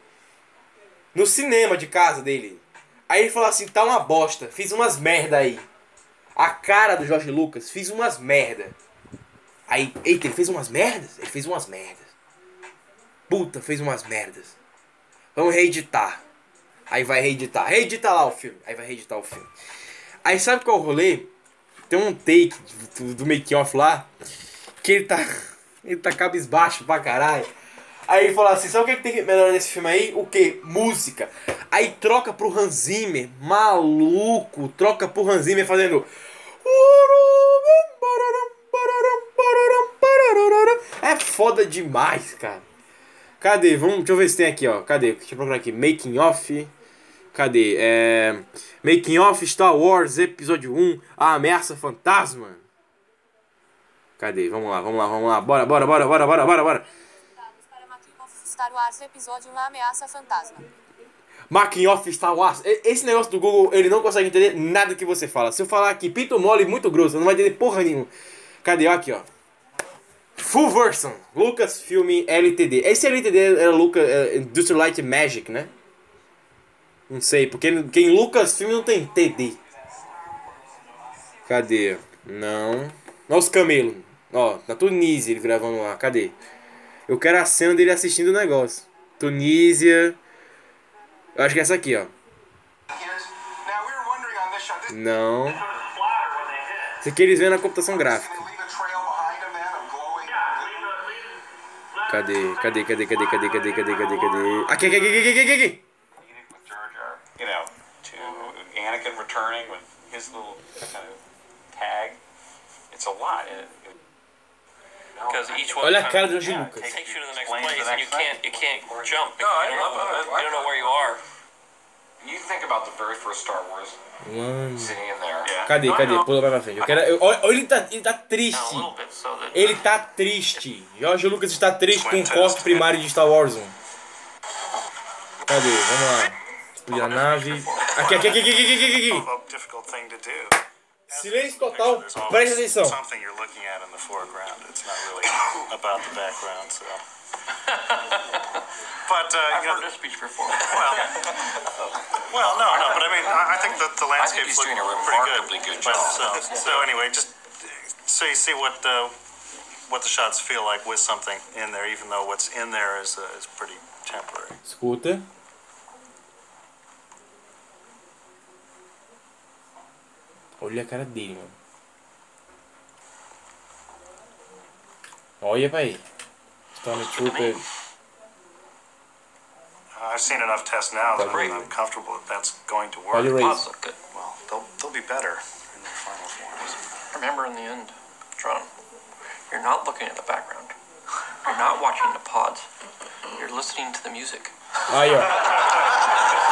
Speaker 1: no cinema de casa dele. Aí ele falou assim: tá uma bosta, fiz umas merda aí. A cara do Jorge Lucas, fiz umas merda. Aí, eita, ele fez umas merdas? Ele fez umas merdas. Puta, fez umas merdas. Vamos reeditar. Aí vai reeditar. Reedita lá o filme. Aí vai reeditar o filme. Aí sabe qual é o rolê? Tem um take do, do make off lá que ele tá. [laughs] Ele tá cabisbaixo pra caralho. Aí ele fala assim: sabe o que, que tem que melhorar nesse filme aí? O que? Música. Aí troca pro Hans Zimmer, maluco. Troca pro Hans Zimmer fazendo. É foda demais, cara. Cadê? Vamos, deixa eu ver se tem aqui, ó. Cadê? Deixa eu procurar aqui. Making off. Cadê? É. Making off Star Wars Episódio 1 A Ameaça Fantasma. Cadê? Vamos lá, vamos lá, vamos lá. Bora, bora, bora, bora, bora, bora, bora.
Speaker 5: Star Wars Episódio 1 A Ameaça Fantasma.
Speaker 1: Making off Star Wars. Esse negócio do Google, ele não consegue entender nada que você fala. Se eu falar aqui pinto mole muito grosso, não vai entender porra nenhuma. Cadê? Aqui, ó. Full version. Lucasfilm LTD. Esse LTD era Lucas é, Industrial Light Magic, né? Não sei, porque quem Lucasfilm não tem TD. Cadê? Não. Olha os camelos. Ó, na Tunísia ele gravando lá. Cadê? Eu quero a cena dele assistindo o negócio. Tunísia. Eu acho que é essa aqui, ó. Não. Esse aqui eles vêem na computação gráfica. Cadê? Cadê? Cadê? Cadê? Cadê? Cadê? Cadê? Cadê? Cadê? Aqui, ah, aqui, aqui, aqui, aqui, aqui, aqui.
Speaker 6: meeting with Jar Jar, uh, you know, to Anakin returning with his little kind of tag. It's a lot. Because each one
Speaker 1: Olha a
Speaker 6: kind
Speaker 1: cara
Speaker 6: of-
Speaker 1: do Jorge
Speaker 6: yeah, takes
Speaker 7: takes you to the next place and you can't
Speaker 6: thing.
Speaker 7: you can't jump.
Speaker 6: No, I
Speaker 7: you,
Speaker 6: love
Speaker 7: don't,
Speaker 6: it.
Speaker 7: you don't know where you are.
Speaker 6: You think about the very first Star Wars
Speaker 1: Mano. Cadê? Cadê? Pula pra frente. Eu quero. eu- ele tá, ele tá triste.
Speaker 7: little bit so that
Speaker 1: Ele tá triste. Jorge Lucas está triste com o corte primário de Star Wars 1. Cadê? Vamos lá. Explodir a nave. Aqui, aqui, aqui, aqui, aqui, aqui, aqui.
Speaker 8: a difficult thing to do.
Speaker 1: Silêncio total. Presta atenção.
Speaker 8: Something you're looking at in the foreground. It's not really about the background. So, [laughs] but uh,
Speaker 7: I've
Speaker 8: you know,
Speaker 7: heard this speech before.
Speaker 8: well, well, no, no. But I mean, I, I think that the landscapes
Speaker 6: he's
Speaker 8: look
Speaker 6: doing a
Speaker 8: pretty good
Speaker 6: remarkably good
Speaker 8: by
Speaker 6: job.
Speaker 8: themselves. So anyway, just so you see what uh, what the shots feel like with something in there, even though what's in there is uh, is pretty temporary.
Speaker 1: Escuta. Olha a cara dele, mano. Olha pra aí. Stormtrooper.
Speaker 8: I've seen enough tests now that
Speaker 1: Great.
Speaker 8: I'm, I'm comfortable that that's going to work.
Speaker 1: Qual o
Speaker 7: Pods look good.
Speaker 8: Well, they'll they'll be better in their final forms.
Speaker 7: remember in the end, John, you're not looking at the background. You're not watching the pods. You're listening to the music.
Speaker 1: Ah, aí, ó. [laughs]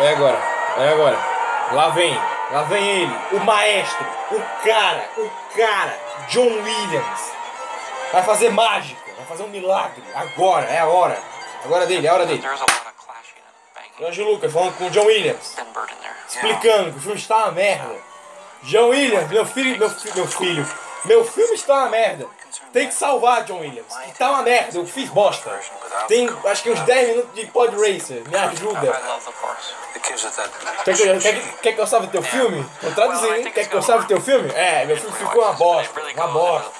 Speaker 1: Olha agora, olha agora. Lá vem, lá vem ele, o maestro, o cara, o cara, John Williams. Vai fazer mágica, vai fazer um milagre. Agora, é a hora. Agora dele, é a hora dele. Anjo Lucas falando com o John Williams. Explicando que o filme está uma merda. John Williams, meu filho, meu, fi- meu filho, meu filme está uma merda. Tem que salvar John Williams. E tá uma merda, eu fiz bosta. Tem acho que uns 10 minutos de pod racer, me ajuda. Quer que, eu- quer, que- quer que eu salve teu filme? Tô traduzindo, hein? Quer que eu salve teu filme? É, meu filme ficou uma bosta, uma bosta,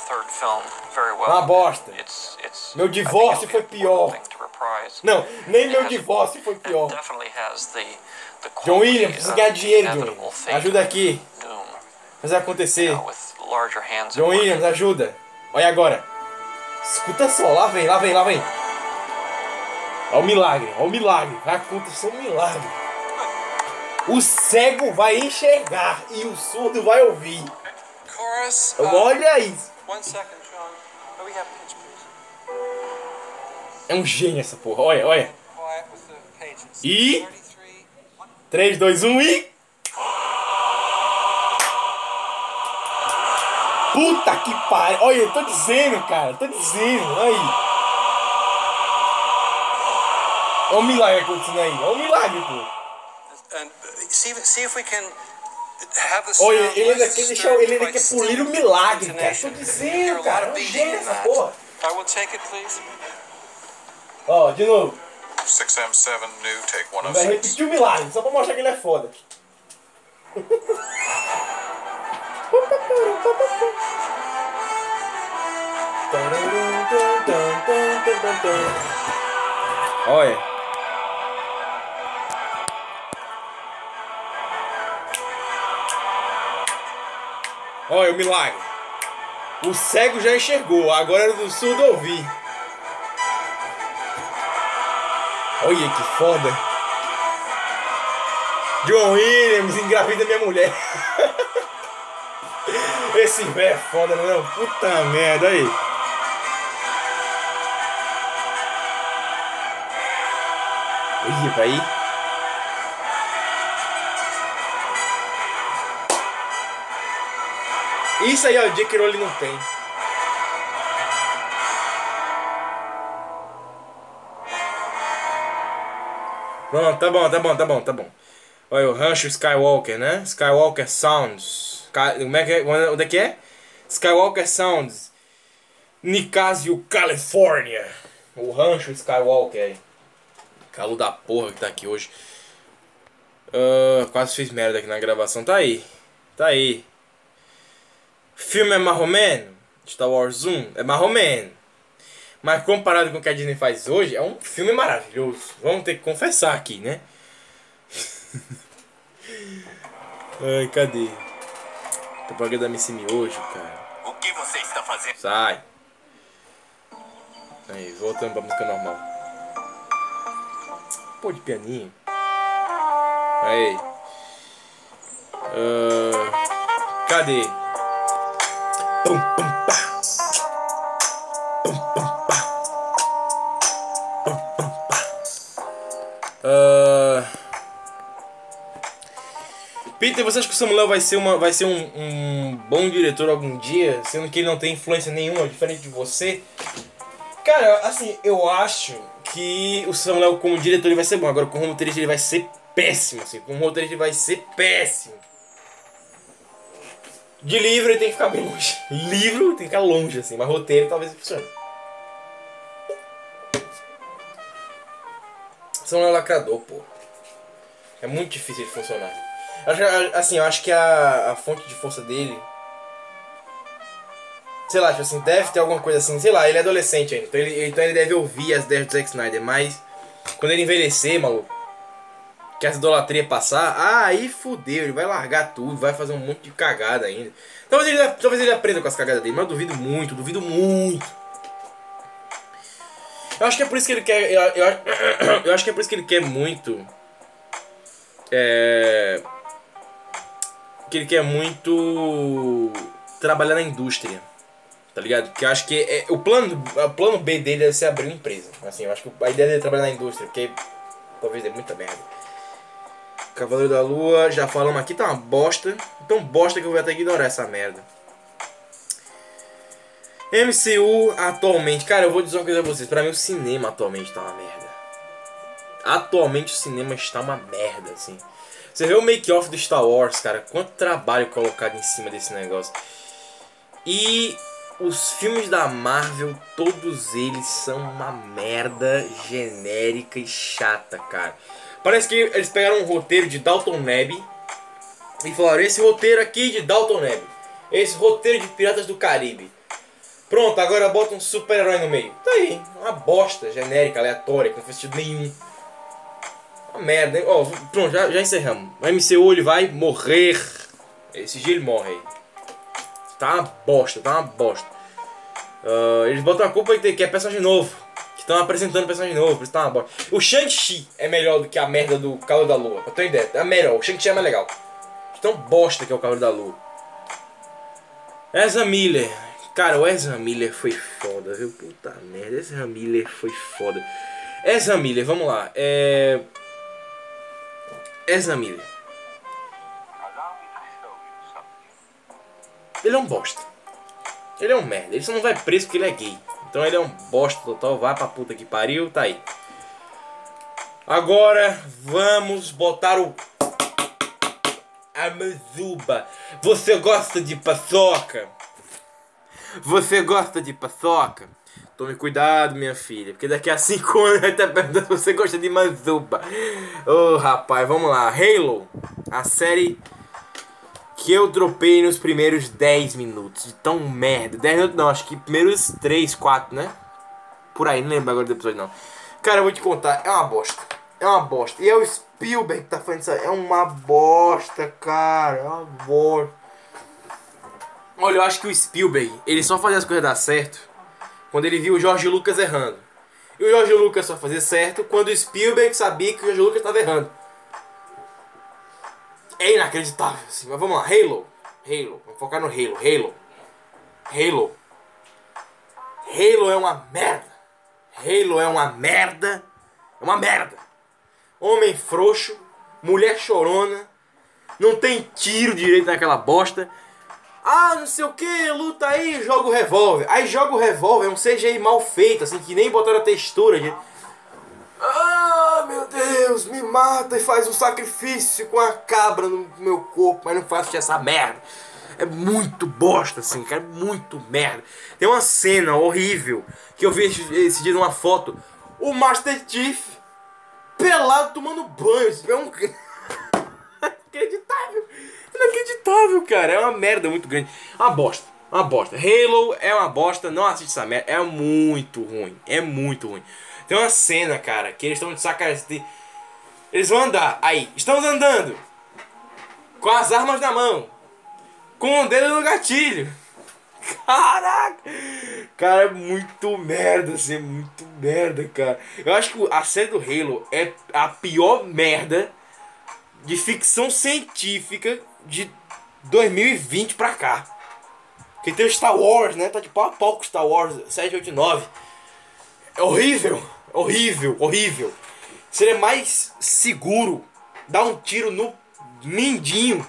Speaker 1: uma bosta. Meu divórcio foi pior. Não, nem meu divórcio foi pior. John Williams, precisa ganhar dinheiro, John Ajuda aqui, fazer acontecer. John. Williams, ajuda. Olha agora. Escuta só, lá vem, lá vem, lá vem. Olha o milagre, olha o milagre. Vai acontecer um milagre. O cego vai enxergar e o surdo vai ouvir.
Speaker 9: Chorus.
Speaker 1: Olha isso.
Speaker 9: Second, please?
Speaker 1: É um gênio essa porra. Olha, olha. E
Speaker 9: 33.
Speaker 1: 3, 2, 1 e. Puta que pariu. Olha, eu tô dizendo, cara. Tô dizendo. Aí. Olha o milagre acontecendo aí. Olha o milagre, pô. Olha, ele ainda quer deixar. Ele ainda quer polir o milagre, cara. Tô dizendo, cara. É um gênio essa porra.
Speaker 9: I will take it, please.
Speaker 1: Ó, de novo.
Speaker 3: 6M7 new, take
Speaker 1: Vai
Speaker 3: 106.
Speaker 1: repetir o milagre, só pra mostrar que ele é foda. [laughs] Olha. Olha o milagre. O cego já enxergou, agora era do surdo ouvir. Olha que foda. John Williams engravida minha mulher. [laughs] Esse velho é foda, não? Puta merda aí. Olha, vai. Isso aí, ó, o Jake Rowling não tem. Não, tá bom, tá bom, tá bom, tá bom. Olha, o Rancho Skywalker, né? Skywalker Sounds. Como é que é? Onde é que é? Skywalker Sounds. Nicásio, Califórnia. O Rancho Skywalker. Calo da porra que tá aqui hoje. Ah, quase fiz merda aqui na gravação. Tá aí. Tá aí. Filme é marromeno. Star Wars 1 é marromeno. Mas comparado com o que a Disney faz hoje, é um filme maravilhoso. Vamos ter que confessar aqui, né? [laughs] Ai, cadê? Propaganda da Missy Miojo, cara.
Speaker 3: O que você está fazendo?
Speaker 1: Sai. Aí, voltando pra música normal. Pô, de pianinho. Aí. Ah, cadê? Pum, pum, pá. Peter, você acha que o Samuel vai ser, uma, vai ser um, um bom diretor algum dia, sendo que ele não tem influência nenhuma, diferente de você? Cara, assim, eu acho que o Samuel como diretor ele vai ser bom, agora como roteirista ele vai ser péssimo, assim, como roteirista ele vai ser péssimo. De livro ele tem que ficar bem longe. [laughs] Livro tem que ficar longe, assim, mas roteiro talvez funcione. Samuel é lacrador, pô. É muito difícil ele funcionar. Assim, eu acho que a, a fonte de força dele. Sei lá, tipo assim, deve ter alguma coisa assim, sei lá, ele é adolescente ainda. Então ele, então ele deve ouvir as ideias do Zack Snyder, mas quando ele envelhecer, maluco, que essa idolatria passar, ah, aí fudeu, ele vai largar tudo, vai fazer um monte de cagada ainda. Talvez ele, talvez ele aprenda com as cagadas dele, mas eu duvido muito, duvido muito. Eu acho que é por isso que ele quer. Eu, eu, [coughs] eu acho que é por isso que ele quer muito. É que ele quer muito trabalhar na indústria. Tá ligado? Que eu acho que é, o, plano, o plano B dele deve ser abrir uma empresa. Assim, eu acho que a ideia dele é trabalhar na indústria, porque talvez dê muita merda. Cavaleiro da Lua, já falamos aqui, tá uma bosta. Tão bosta que eu vou até ignorar essa merda. MCU atualmente, cara, eu vou dizer uma coisa a vocês. Pra mim, o cinema atualmente tá uma merda. Atualmente, o cinema está uma merda, assim. Você vê o make-off do Star Wars, cara, quanto trabalho colocado em cima desse negócio. E os filmes da Marvel, todos eles são uma merda genérica e chata, cara. Parece que eles pegaram um roteiro de Dalton Neb e falaram: esse roteiro aqui de Dalton Neb, esse roteiro de Piratas do Caribe. Pronto, agora bota um super-herói no meio. Tá aí, uma bosta genérica, aleatória, que não faz sentido nenhum. Uma merda, hein? Ó, pronto, já, já encerramos. O MCU ele vai morrer. Esse dia ele morre. Tá uma bosta, tá uma bosta. Uh, eles botam a culpa que é personagem novo. Que estão apresentando personagem novo, por isso tá uma bosta. O Shang-Chi é melhor do que a merda do Calor da Lua, ter uma ideia. É melhor, o Shang-Chi é mais legal. Tão bosta que é o Calor da Lua. Ezra Miller. Cara, o Ezra Miller foi foda, viu? Puta merda, Ezra Miller foi foda. Ezra Miller, vamos lá. É...
Speaker 2: You something.
Speaker 1: Ele é um bosta. Ele é um merda. Ele só não vai preso porque ele é gay. Então ele é um bosta total. Vai pra puta que pariu. Tá aí. Agora vamos botar o. A Mazuba. Você gosta de paçoca? Você gosta de paçoca? Tome cuidado, minha filha, porque daqui a [laughs] 5 anos vai estar perguntando se você gosta de Mazuba. Ô rapaz, vamos lá. Halo, a série que eu dropei nos primeiros 10 minutos. De tão merda. 10 minutos não, acho que primeiros 3, 4, né? Por aí, não lembro agora do episódio não. Cara, eu vou te contar, é uma bosta. É uma bosta. E é o Spielberg que tá fazendo isso. É uma bosta, cara. É uma bosta. Olha, eu acho que o Spielberg, ele só fazia as coisas dar certo quando ele viu o Jorge Lucas errando. E o Jorge Lucas só fazia certo quando o Spielberg sabia que o Jorge Lucas estava errando. É inacreditável, assim. Mas vamos lá, Halo. Halo. Vamos focar no Halo. Halo. Halo. Halo é uma merda. Halo é uma merda. É uma merda. Homem frouxo. Mulher chorona. Não tem tiro direito naquela bosta. Ah, não sei o que, luta aí, joga o revólver. Aí joga o revólver, é um CGI mal feito, assim, que nem botaram a textura de. Ah, meu Deus, me mata e faz um sacrifício com a cabra no meu corpo, mas não faço essa merda. É muito bosta, assim, cara, é muito merda. Tem uma cena horrível que eu vi esse, dia numa foto. O Master Chief pelado tomando banho. É um. [laughs] Inacreditável. Inacreditável, cara. É uma merda muito grande. Uma bosta. Uma bosta. Halo é uma bosta. Não assiste essa merda. É muito ruim. É muito ruim. Tem uma cena, cara, que eles estão de sacanagem. Eles vão andar. Aí, estamos andando. Com as armas na mão. Com o dedo no gatilho. [laughs] Caraca! Cara, é muito merda, assim, é muito merda, cara. Eu acho que a série do Halo é a pior merda de ficção científica de 2020 pra cá. Porque tem o Star Wars, né? Tá de pau a pau com Star Wars 789. É horrível, horrível, horrível. Seria mais seguro dar um tiro no mindinho.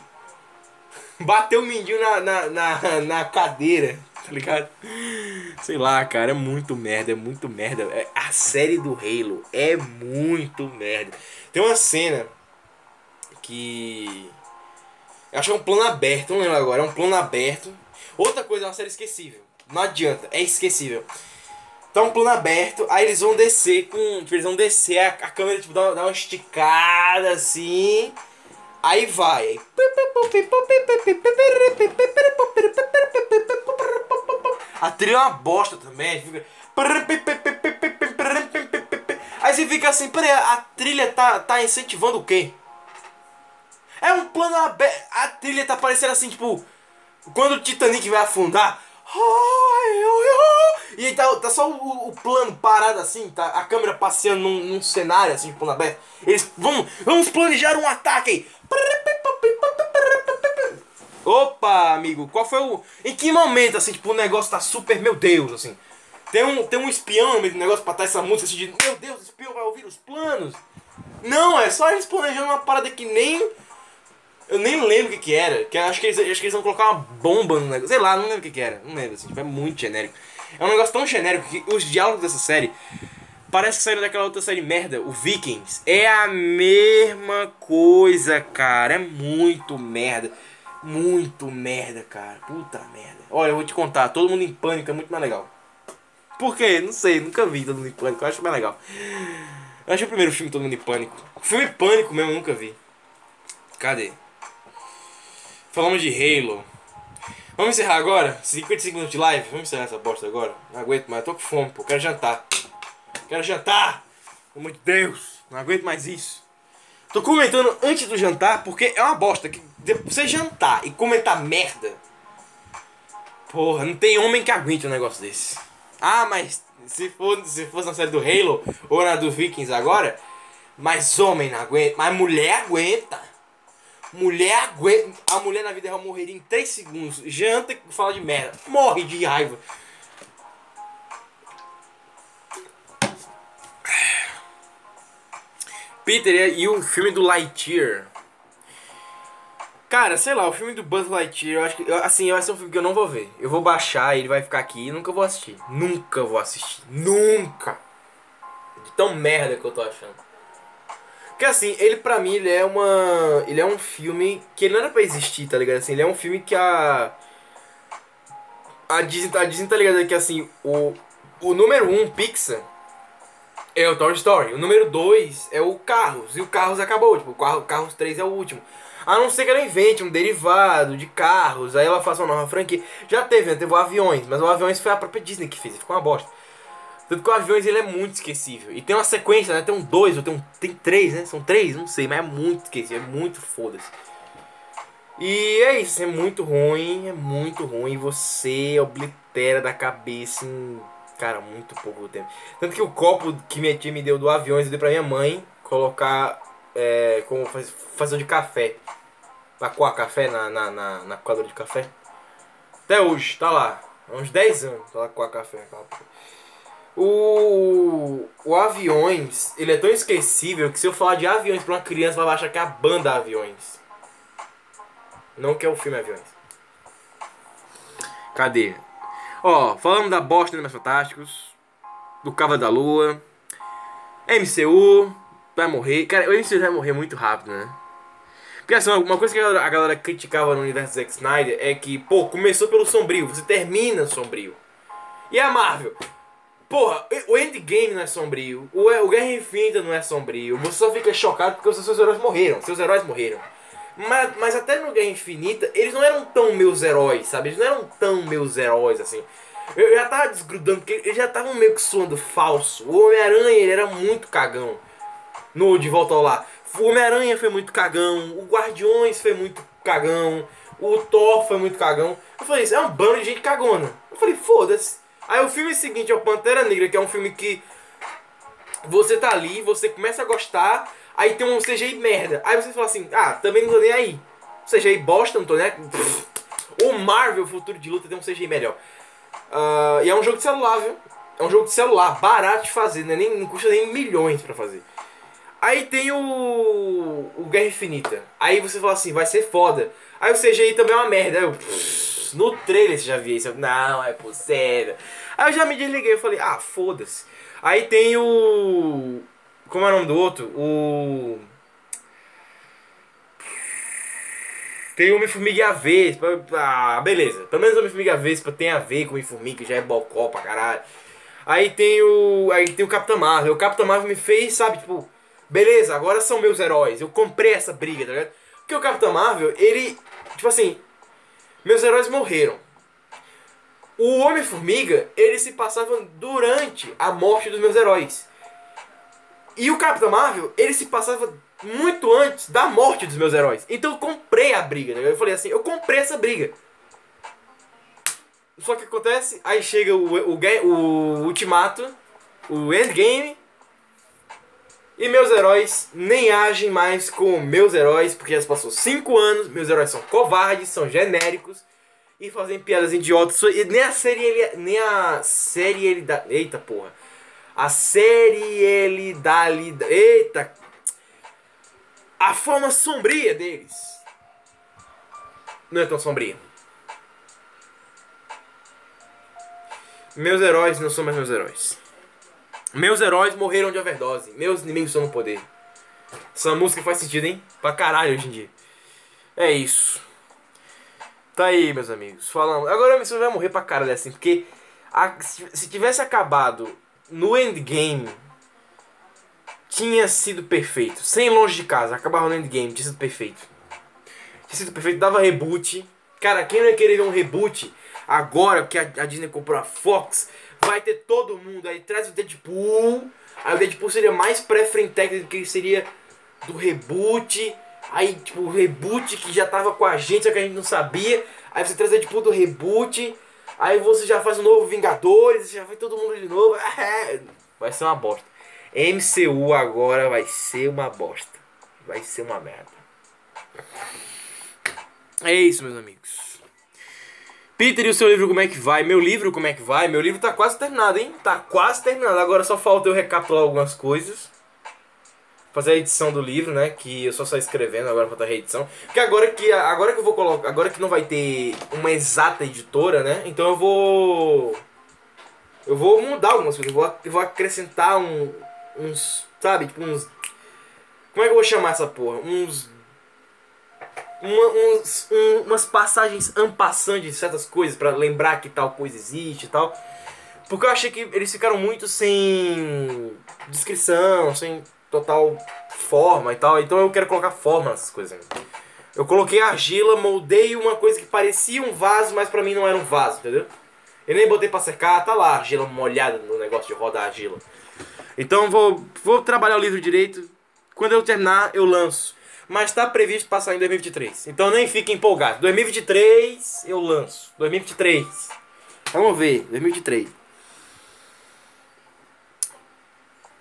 Speaker 1: [laughs] Bater o mindinho na, na, na, na cadeira, tá ligado? Sei lá, cara, é muito merda, é muito merda. É- A série do Halo é muito merda. Tem uma cena que. Eu acho que é um plano aberto, não lembro agora, é um plano aberto. Outra coisa, é uma série esquecível. Não adianta, é esquecível. Tá um plano aberto, aí eles vão descer com. Tipo, eles vão descer, a, a câmera tipo, dá, dá uma esticada assim. Aí vai. A trilha é uma bosta também. Fica... Aí você fica assim, peraí, a trilha tá, tá incentivando o quê? É um plano aberto. A trilha tá parecendo assim, tipo. Quando o Titanic vai afundar. E tá, tá só o, o plano parado assim, tá? A câmera passeando num, num cenário assim, de plano aberto. Eles vamos, vamos planejar um ataque aí. Opa, amigo, qual foi o. Em que momento, assim, tipo, o negócio tá super. Meu Deus, assim. Tem um, tem um espião no meio do negócio pra estar essa música assim de. Meu Deus, o espião vai ouvir os planos. Não, é só eles planejando uma parada que nem. Eu nem lembro o que, que era. Que acho que, eles, acho que eles vão colocar uma bomba no negócio. Sei lá, não lembro o que, que era. Não lembro, assim, tipo, é muito genérico. É um negócio tão genérico que os diálogos dessa série. Parece que saíram daquela outra série merda, o Vikings. É a mesma coisa, cara. É muito merda. Muito merda, cara. Puta merda. Olha, eu vou te contar. Todo mundo em pânico é muito mais legal. Por quê? Não sei. Nunca vi Todo Mundo em Pânico. Eu acho mais legal. Eu acho o primeiro filme Todo Mundo em Pânico. Filme Pânico mesmo eu nunca vi. Cadê? Falamos de Halo. Vamos encerrar agora? 55 minutos de live? Vamos encerrar essa bosta agora? Não aguento mais. Tô com fome, pô. Quero jantar. Quero jantar! Pelo amor de Deus! Não aguento mais isso. Tô comentando antes do jantar porque é uma bosta. Que você jantar e comentar merda. Porra, não tem homem que aguente um negócio desse. Ah, mas se, for, se fosse na série do Halo ou na do Vikings agora, mas homem não aguenta. Mas mulher aguenta. Mulher aguenta. A mulher na vida real morreria em 3 segundos. Janta e fala de merda. Morre de raiva. Peter e o filme do Lightyear. Cara, sei lá, o filme do Buzz Lightyear, eu acho que, assim, vai ser um filme que eu não vou ver. Eu vou baixar, ele vai ficar aqui e nunca vou assistir. Nunca vou assistir. Nunca! De tão merda que eu tô achando. Porque assim, ele pra mim, ele é uma. Ele é um filme que ele não era pra existir, tá ligado? Assim, ele é um filme que a. A Disney, a Disney tá ligado que assim, o. O número 1, um, Pixar, é o Toy Story. O número 2 é o Carros. E o Carros acabou. Tipo, o Carro- Carros 3 é o último. A não ser que ela invente um derivado de carros. Aí ela faça uma nova franquia. Já teve, né? Teve o Aviões. Mas o Aviões foi a própria Disney que fez. Ficou uma bosta. Tanto que o Aviões ele é muito esquecível. E tem uma sequência, né? Tem um dois, ou tem um. Tem três, né? São três, não sei, mas é muito esquecível. É muito foda-se. E é isso, é muito ruim, é muito ruim. Você oblitera da cabeça em, cara, muito pouco tempo. Tanto que o copo que minha tia me deu do aviões eu dei pra minha mãe colocar é, como faz, fazer de café. Coar café na, na, na, na coadora de café. Até hoje, tá lá. Há uns 10 anos tá lá coar café. aquela. O, o Aviões, ele é tão esquecível que se eu falar de Aviões pra uma criança, ela vai achar que é a banda Aviões. Não que é o filme Aviões. Cadê? Ó, falamos da bosta dos Fantásticos, do Cava da Lua, MCU, vai morrer. Cara, o MCU vai morrer muito rápido, né? Porque assim, uma coisa que a galera, a galera criticava no universo Zack Snyder é que, pô, começou pelo sombrio, você termina sombrio. E a Marvel? Porra, o Endgame não é sombrio, o, Guerra Infinita não é sombrio, você só fica chocado porque os seus heróis morreram, seus heróis morreram. Mas, mas até no Guerra Infinita, eles não eram tão meus heróis, sabe? Eles não eram tão meus heróis assim. Eu, eu já tava desgrudando, porque eles já estavam meio que soando falso. O Homem-Aranha, ele era muito cagão. No De Volta ao Lar. O Homem-Aranha foi muito cagão. O Guardiões foi muito cagão. O Thor foi muito cagão. Eu falei, isso é um bando de gente cagona. Eu falei, foda-se. Aí o filme seguinte é o Pantera Negra, que é um filme que você tá ali, você começa a gostar, aí tem um CGI merda. Aí você fala assim, ah, também não tô nem aí. CGI bosta, não tô nem aí. O Marvel Futuro de Luta tem um CGI melhor. Ah, e é um jogo de celular, viu? É um jogo de celular, barato de fazer, né? nem, não custa nem milhões pra fazer. Aí tem o, o Guerra Infinita. Aí você fala assim, vai ser foda. Aí o CGI também é uma merda. Aí eu, pff, no trailer você já viu isso. Eu, não, é possível. Aí eu já me desliguei, eu falei, ah, foda-se. Aí tem o. Como é o nome do outro? O. Tem o Homem-Formiga e a Vespa. Ah, beleza. Pelo menos Homem-Formiga e a Vespa tem a ver com o Homem-Formiga, já é bocó pra caralho. Aí tem o. Aí tem o Capitão Marvel. O Capitão Marvel me fez, sabe, tipo. Beleza, agora são meus heróis. Eu comprei essa briga, tá ligado? Porque o Capitão Marvel, ele. Tipo assim. Meus heróis morreram. O Homem-Formiga, ele se passava durante a morte dos meus heróis. E o Capitão Marvel, ele se passava muito antes da morte dos meus heróis. Então eu comprei a briga, né? Eu falei assim, eu comprei essa briga. Só que acontece, aí chega o, o, o Ultimato, o Endgame, E meus heróis nem agem mais como meus heróis, porque já passou 5 anos, meus heróis são covardes, são genéricos e fazem piadas idiotas. E nem a série. Nem a dá. Eita porra. A ali. Eita! A forma sombria deles. Não é tão sombria. Meus heróis não são mais meus heróis. Meus heróis morreram de overdose. Meus inimigos estão no poder. Essa música faz sentido, hein? Pra caralho hoje em dia. É isso. Tá aí, meus amigos. Falando. Agora você vai morrer pra caralho assim. Porque a- se se tivesse acabado no endgame, tinha sido perfeito. Sem longe de casa. Acabava no endgame, tinha sido perfeito. Tinha sido perfeito. Dava reboot. Cara, quem não ia querer ver um reboot agora que a, a Disney comprou a Fox? Vai ter todo mundo. Aí traz o Deadpool. Aí o Deadpool seria mais pré-frente do que ele seria do reboot. Aí, tipo, o reboot que já tava com a gente, só que a gente não sabia. Aí você traz o Deadpool do reboot. Aí você já faz um novo Vingadores, já vai todo mundo de novo. [laughs] É, Vai ser uma bosta. MCU agora vai ser uma bosta. Vai ser uma merda. É isso, meus amigos. Peter, e o seu livro como é que vai? Meu livro como é que vai? Meu livro tá quase terminado, hein? Tá quase terminado. Agora só falta eu recapitular algumas coisas. Fazer a edição do livro, né? Que eu só saio escrevendo, agora falta a reedição. Porque agora que, agora que eu vou colocar. Agora que não vai ter uma exata editora, né? Então eu vou. Eu vou mudar algumas coisas. Eu vou, eu vou acrescentar um, uns. Sabe? Tipo uns. Como é que eu vou chamar essa porra? Uns uma- uns, um- umas passagens ampassantes de certas coisas pra lembrar que tal coisa existe e tal. Porque eu achei que eles ficaram muito sem descrição, sem total forma e tal. Então eu quero colocar forma nessas coisas. Eu coloquei argila, moldei uma coisa que parecia um vaso, mas pra mim não era um vaso, entendeu? Eu nem botei pra secar, tá lá argila molhada no negócio de rodar argila. Então vou, vou trabalhar o livro direito. Quando eu terminar, eu lanço. Mas tá previsto passar em 2023. Então nem fique empolgado. 2023 eu lanço. 2023. Vamos ver. 2023.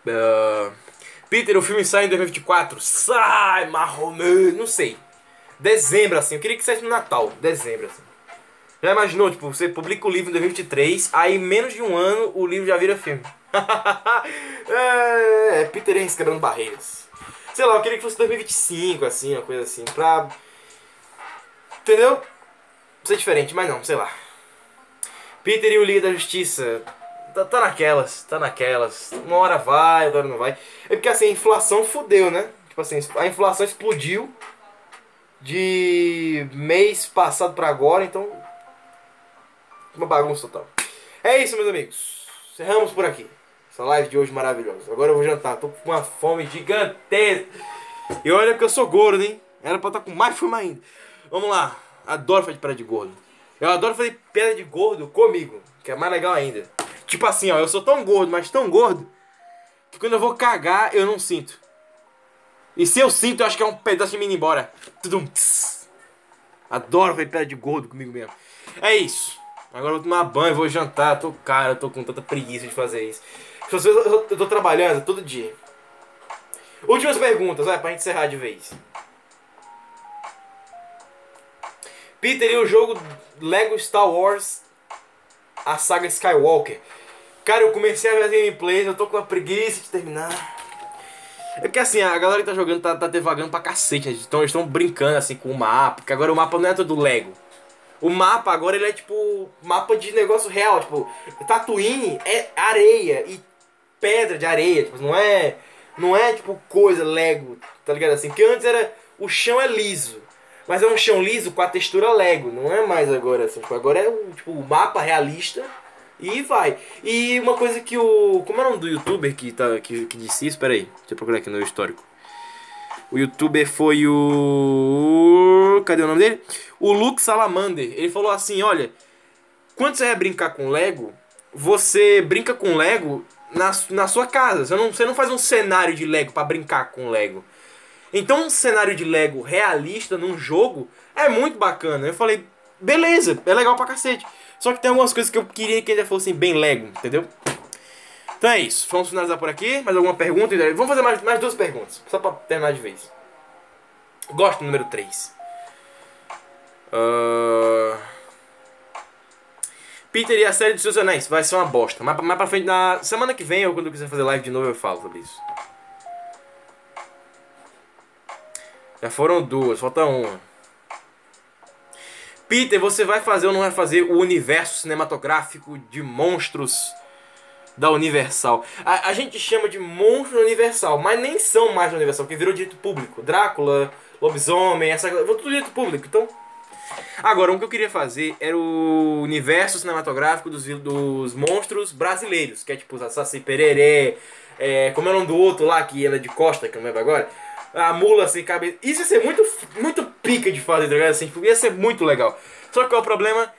Speaker 1: Ah, Peter, o filme sai em 2024. Sai, marromê. Não sei. Dezembro, assim. Eu queria que saísse no Natal. Dezembro, assim. Já imaginou, tipo, você publica o livro em 2023, aí em menos de um ano o livro já vira filme. [laughs] é, Peter Henry quebrando barreiras. Sei lá, eu queria que fosse 2025, assim, uma coisa assim, pra. Entendeu? Ser diferente, mas não, sei lá. Peter e o Liga da Justiça. Tá, tá naquelas, tá naquelas. Uma hora vai, outra hora não vai. É porque assim, a inflação fudeu, né? Tipo assim, a inflação explodiu de mês passado pra agora, então. Uma bagunça total. É isso, meus amigos. Cerramos por aqui. Essa live de hoje maravilhosa. Agora eu vou jantar. Tô com uma fome gigantesca. E olha que eu sou gordo, hein? Era pra estar com mais fome ainda. Vamos lá. Adoro fazer piada de gordo. Eu adoro fazer piada de gordo comigo. Que é mais legal ainda. Tipo assim, ó. Eu sou tão gordo, mas tão gordo. Que quando eu vou cagar, eu não sinto. E se eu sinto, eu acho que é um pedaço de mim indo embora. Tudum. Adoro fazer piada de gordo comigo mesmo. É isso. Agora eu vou tomar banho, vou jantar. Tô, cara, tô com tanta preguiça de fazer isso. Você- Eu, eu, eu tô trabalhando todo dia. Últimas perguntas, vai, pra gente encerrar de vez. Peter, e o jogo Lego Star Wars, a saga Skywalker? Cara, eu comecei a ver as gameplays, eu tô com uma preguiça de terminar. É porque assim, a galera que tá jogando tá, tá devagando pra cacete, né? Então eles estão brincando assim com o mapa, porque agora o mapa não é todo Lego. O mapa agora ele é tipo mapa de negócio real, tipo, Tatooine é areia e pedra de areia, tipo, não é não é tipo coisa Lego, tá ligado assim? Porque antes era o chão é liso. Mas é um chão liso com a textura Lego, não é mais agora assim, tipo, agora é o tipo o mapa realista e vai. E uma coisa que o como é o nome do youtuber que tá que, que disse isso? Pera aí, deixa eu procurar aqui no histórico. O youtuber foi o. Cadê o nome dele? O Luke Salamander. Ele falou assim: olha, quando você vai brincar com Lego, você brinca com Lego na, na sua casa. Você não, você não faz um cenário de Lego pra brincar com Lego. Então, um cenário de Lego realista num jogo é muito bacana. Eu falei, beleza, é legal pra cacete. Só que tem algumas coisas que eu queria que ainda fossem bem Lego, entendeu? Então é isso. Vamos finalizar por aqui. Mais alguma pergunta? Vamos fazer mais, mais duas perguntas. Só pra terminar de vez. Gosto do número 3. Uh... Peter e a série dos seus anéis. Vai ser uma bosta. Mais, mais pra frente, na semana que vem, ou quando eu quiser fazer live de novo, eu falo sobre isso. Já foram duas, falta uma. Peter, você vai fazer ou não vai fazer o universo cinematográfico de monstros da Universal? A, a gente chama de monstro Universal, mas nem são mais da Universal, porque virou direito público. Drácula, lobisomem, essa coisa. Tudo direito público, então. Agora, o que eu queria fazer era o universo cinematográfico dos, dos monstros brasileiros, que é tipo Saci Pererê, é, como é o nome do outro lá que anda de costa, que eu não lembro agora. A mula sem cabeça. Isso ia ser muito, muito pica de fazer, tá ligado? Assim, tipo, ia ser muito legal. Só que qual é o problema?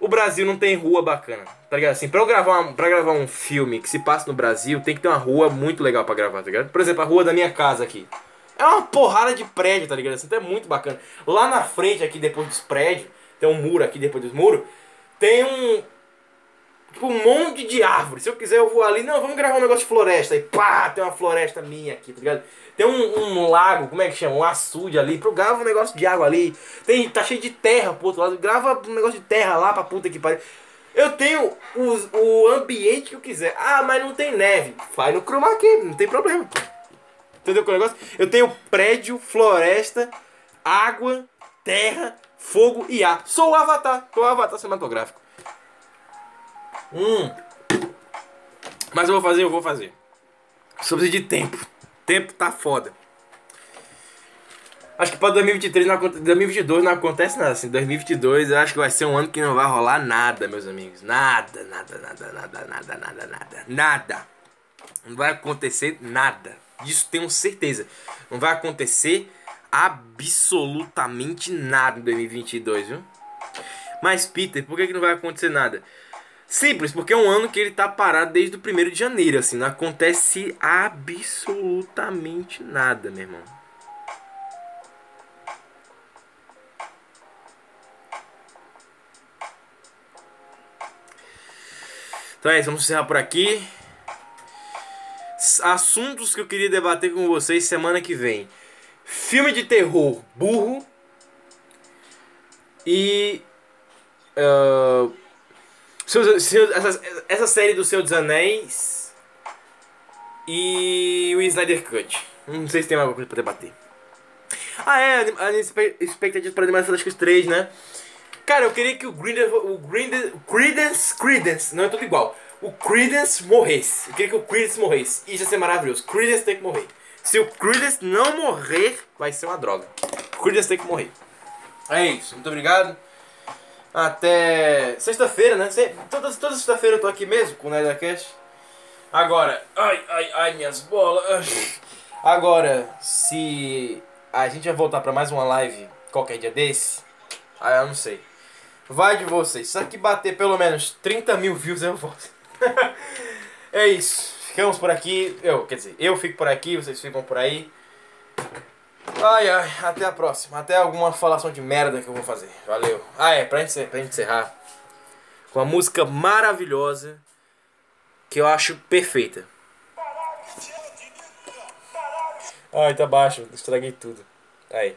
Speaker 1: O Brasil não tem rua bacana, tá ligado? Assim, pra, eu gravar uma, pra gravar um filme que se passa no Brasil, tem que ter uma rua muito legal pra gravar, tá ligado? Por exemplo, a rua da minha casa aqui. É uma porrada de prédio, tá ligado? Então é muito bacana. Lá na frente, aqui depois dos prédios, tem um muro aqui depois dos muros, tem um. Tipo, um monte de árvore. Se eu quiser, eu vou ali. Não, vamos gravar um negócio de floresta. E pá, tem uma floresta minha aqui, tá ligado? Tem um, um lago, como é que chama? Um açude ali. Pro grava um negócio de água ali. Tem, tá cheio de terra pro outro lado. Grava um negócio de terra lá pra puta que pariu. Eu tenho o, o ambiente que eu quiser. Ah, mas não tem neve. Faz no chroma não tem problema. Entendeu é o negócio? Eu tenho prédio, floresta, água, terra, fogo e ar. Sou o Avatar. Sou o Avatar cinematográfico. Hum. Mas eu vou fazer, eu vou fazer. Preciso de tempo. Tempo tá foda. Acho que para 2023 não, 2022 não acontece nada. Assim, 2022 eu acho que vai ser um ano que não vai rolar nada, meus amigos. Nada, nada, nada, nada, nada, nada, nada. Nada. Não vai acontecer nada. Disso tenho certeza. Não vai acontecer absolutamente nada em 2022, viu? Mas, Peter, por que, que não vai acontecer nada? Simples, porque é um ano que ele tá parado desde o 1 de janeiro, assim, não acontece absolutamente nada, meu irmão. Então é isso, vamos encerrar por aqui. Assuntos que eu queria debater com vocês semana que vem. Filme de terror burro. E. Uh, essa, essa série do Senhor dos Anéis. E o Snyder Cut. Não sei se tem alguma coisa pra debater. Ah, é, a expectativa para Animais Fantásticos 3, né? Cara, eu queria que o Grinders, o Grinders, Credence, Credence, não é tudo igual. O Credence morresse. Eu queria que o Credence morresse. Isso ia ser maravilhoso. Credence tem que morrer. Se o Credence não morrer, vai ser uma droga. O Credence tem que morrer. É isso. Muito obrigado. Até sexta-feira, né? Toda, toda sexta-feira eu tô aqui mesmo com o Nerdcast. Agora, ai, ai, ai, minhas bolas. Agora, se a gente vai voltar pra mais uma live qualquer dia desse, ah, eu não sei. Vai de vocês. Se aqui bater pelo menos 30 mil views, eu volto. É isso. Ficamos por aqui. Eu, quer dizer, eu fico por aqui, vocês ficam por aí. Ai, ai, até a próxima. Até alguma falação de merda que eu vou fazer. Valeu. Ah, é, pra gente, pra gente encerrar. Com uma música maravilhosa. Que eu acho perfeita. Ai, tá baixo. Estraguei tudo. Aí.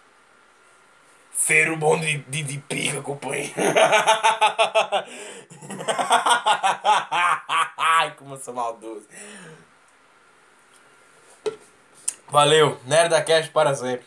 Speaker 1: Feiro bom de, de, de pica, companheiro. Ai, como eu sou maldoso. Valeu, Nerd da Cash para sempre.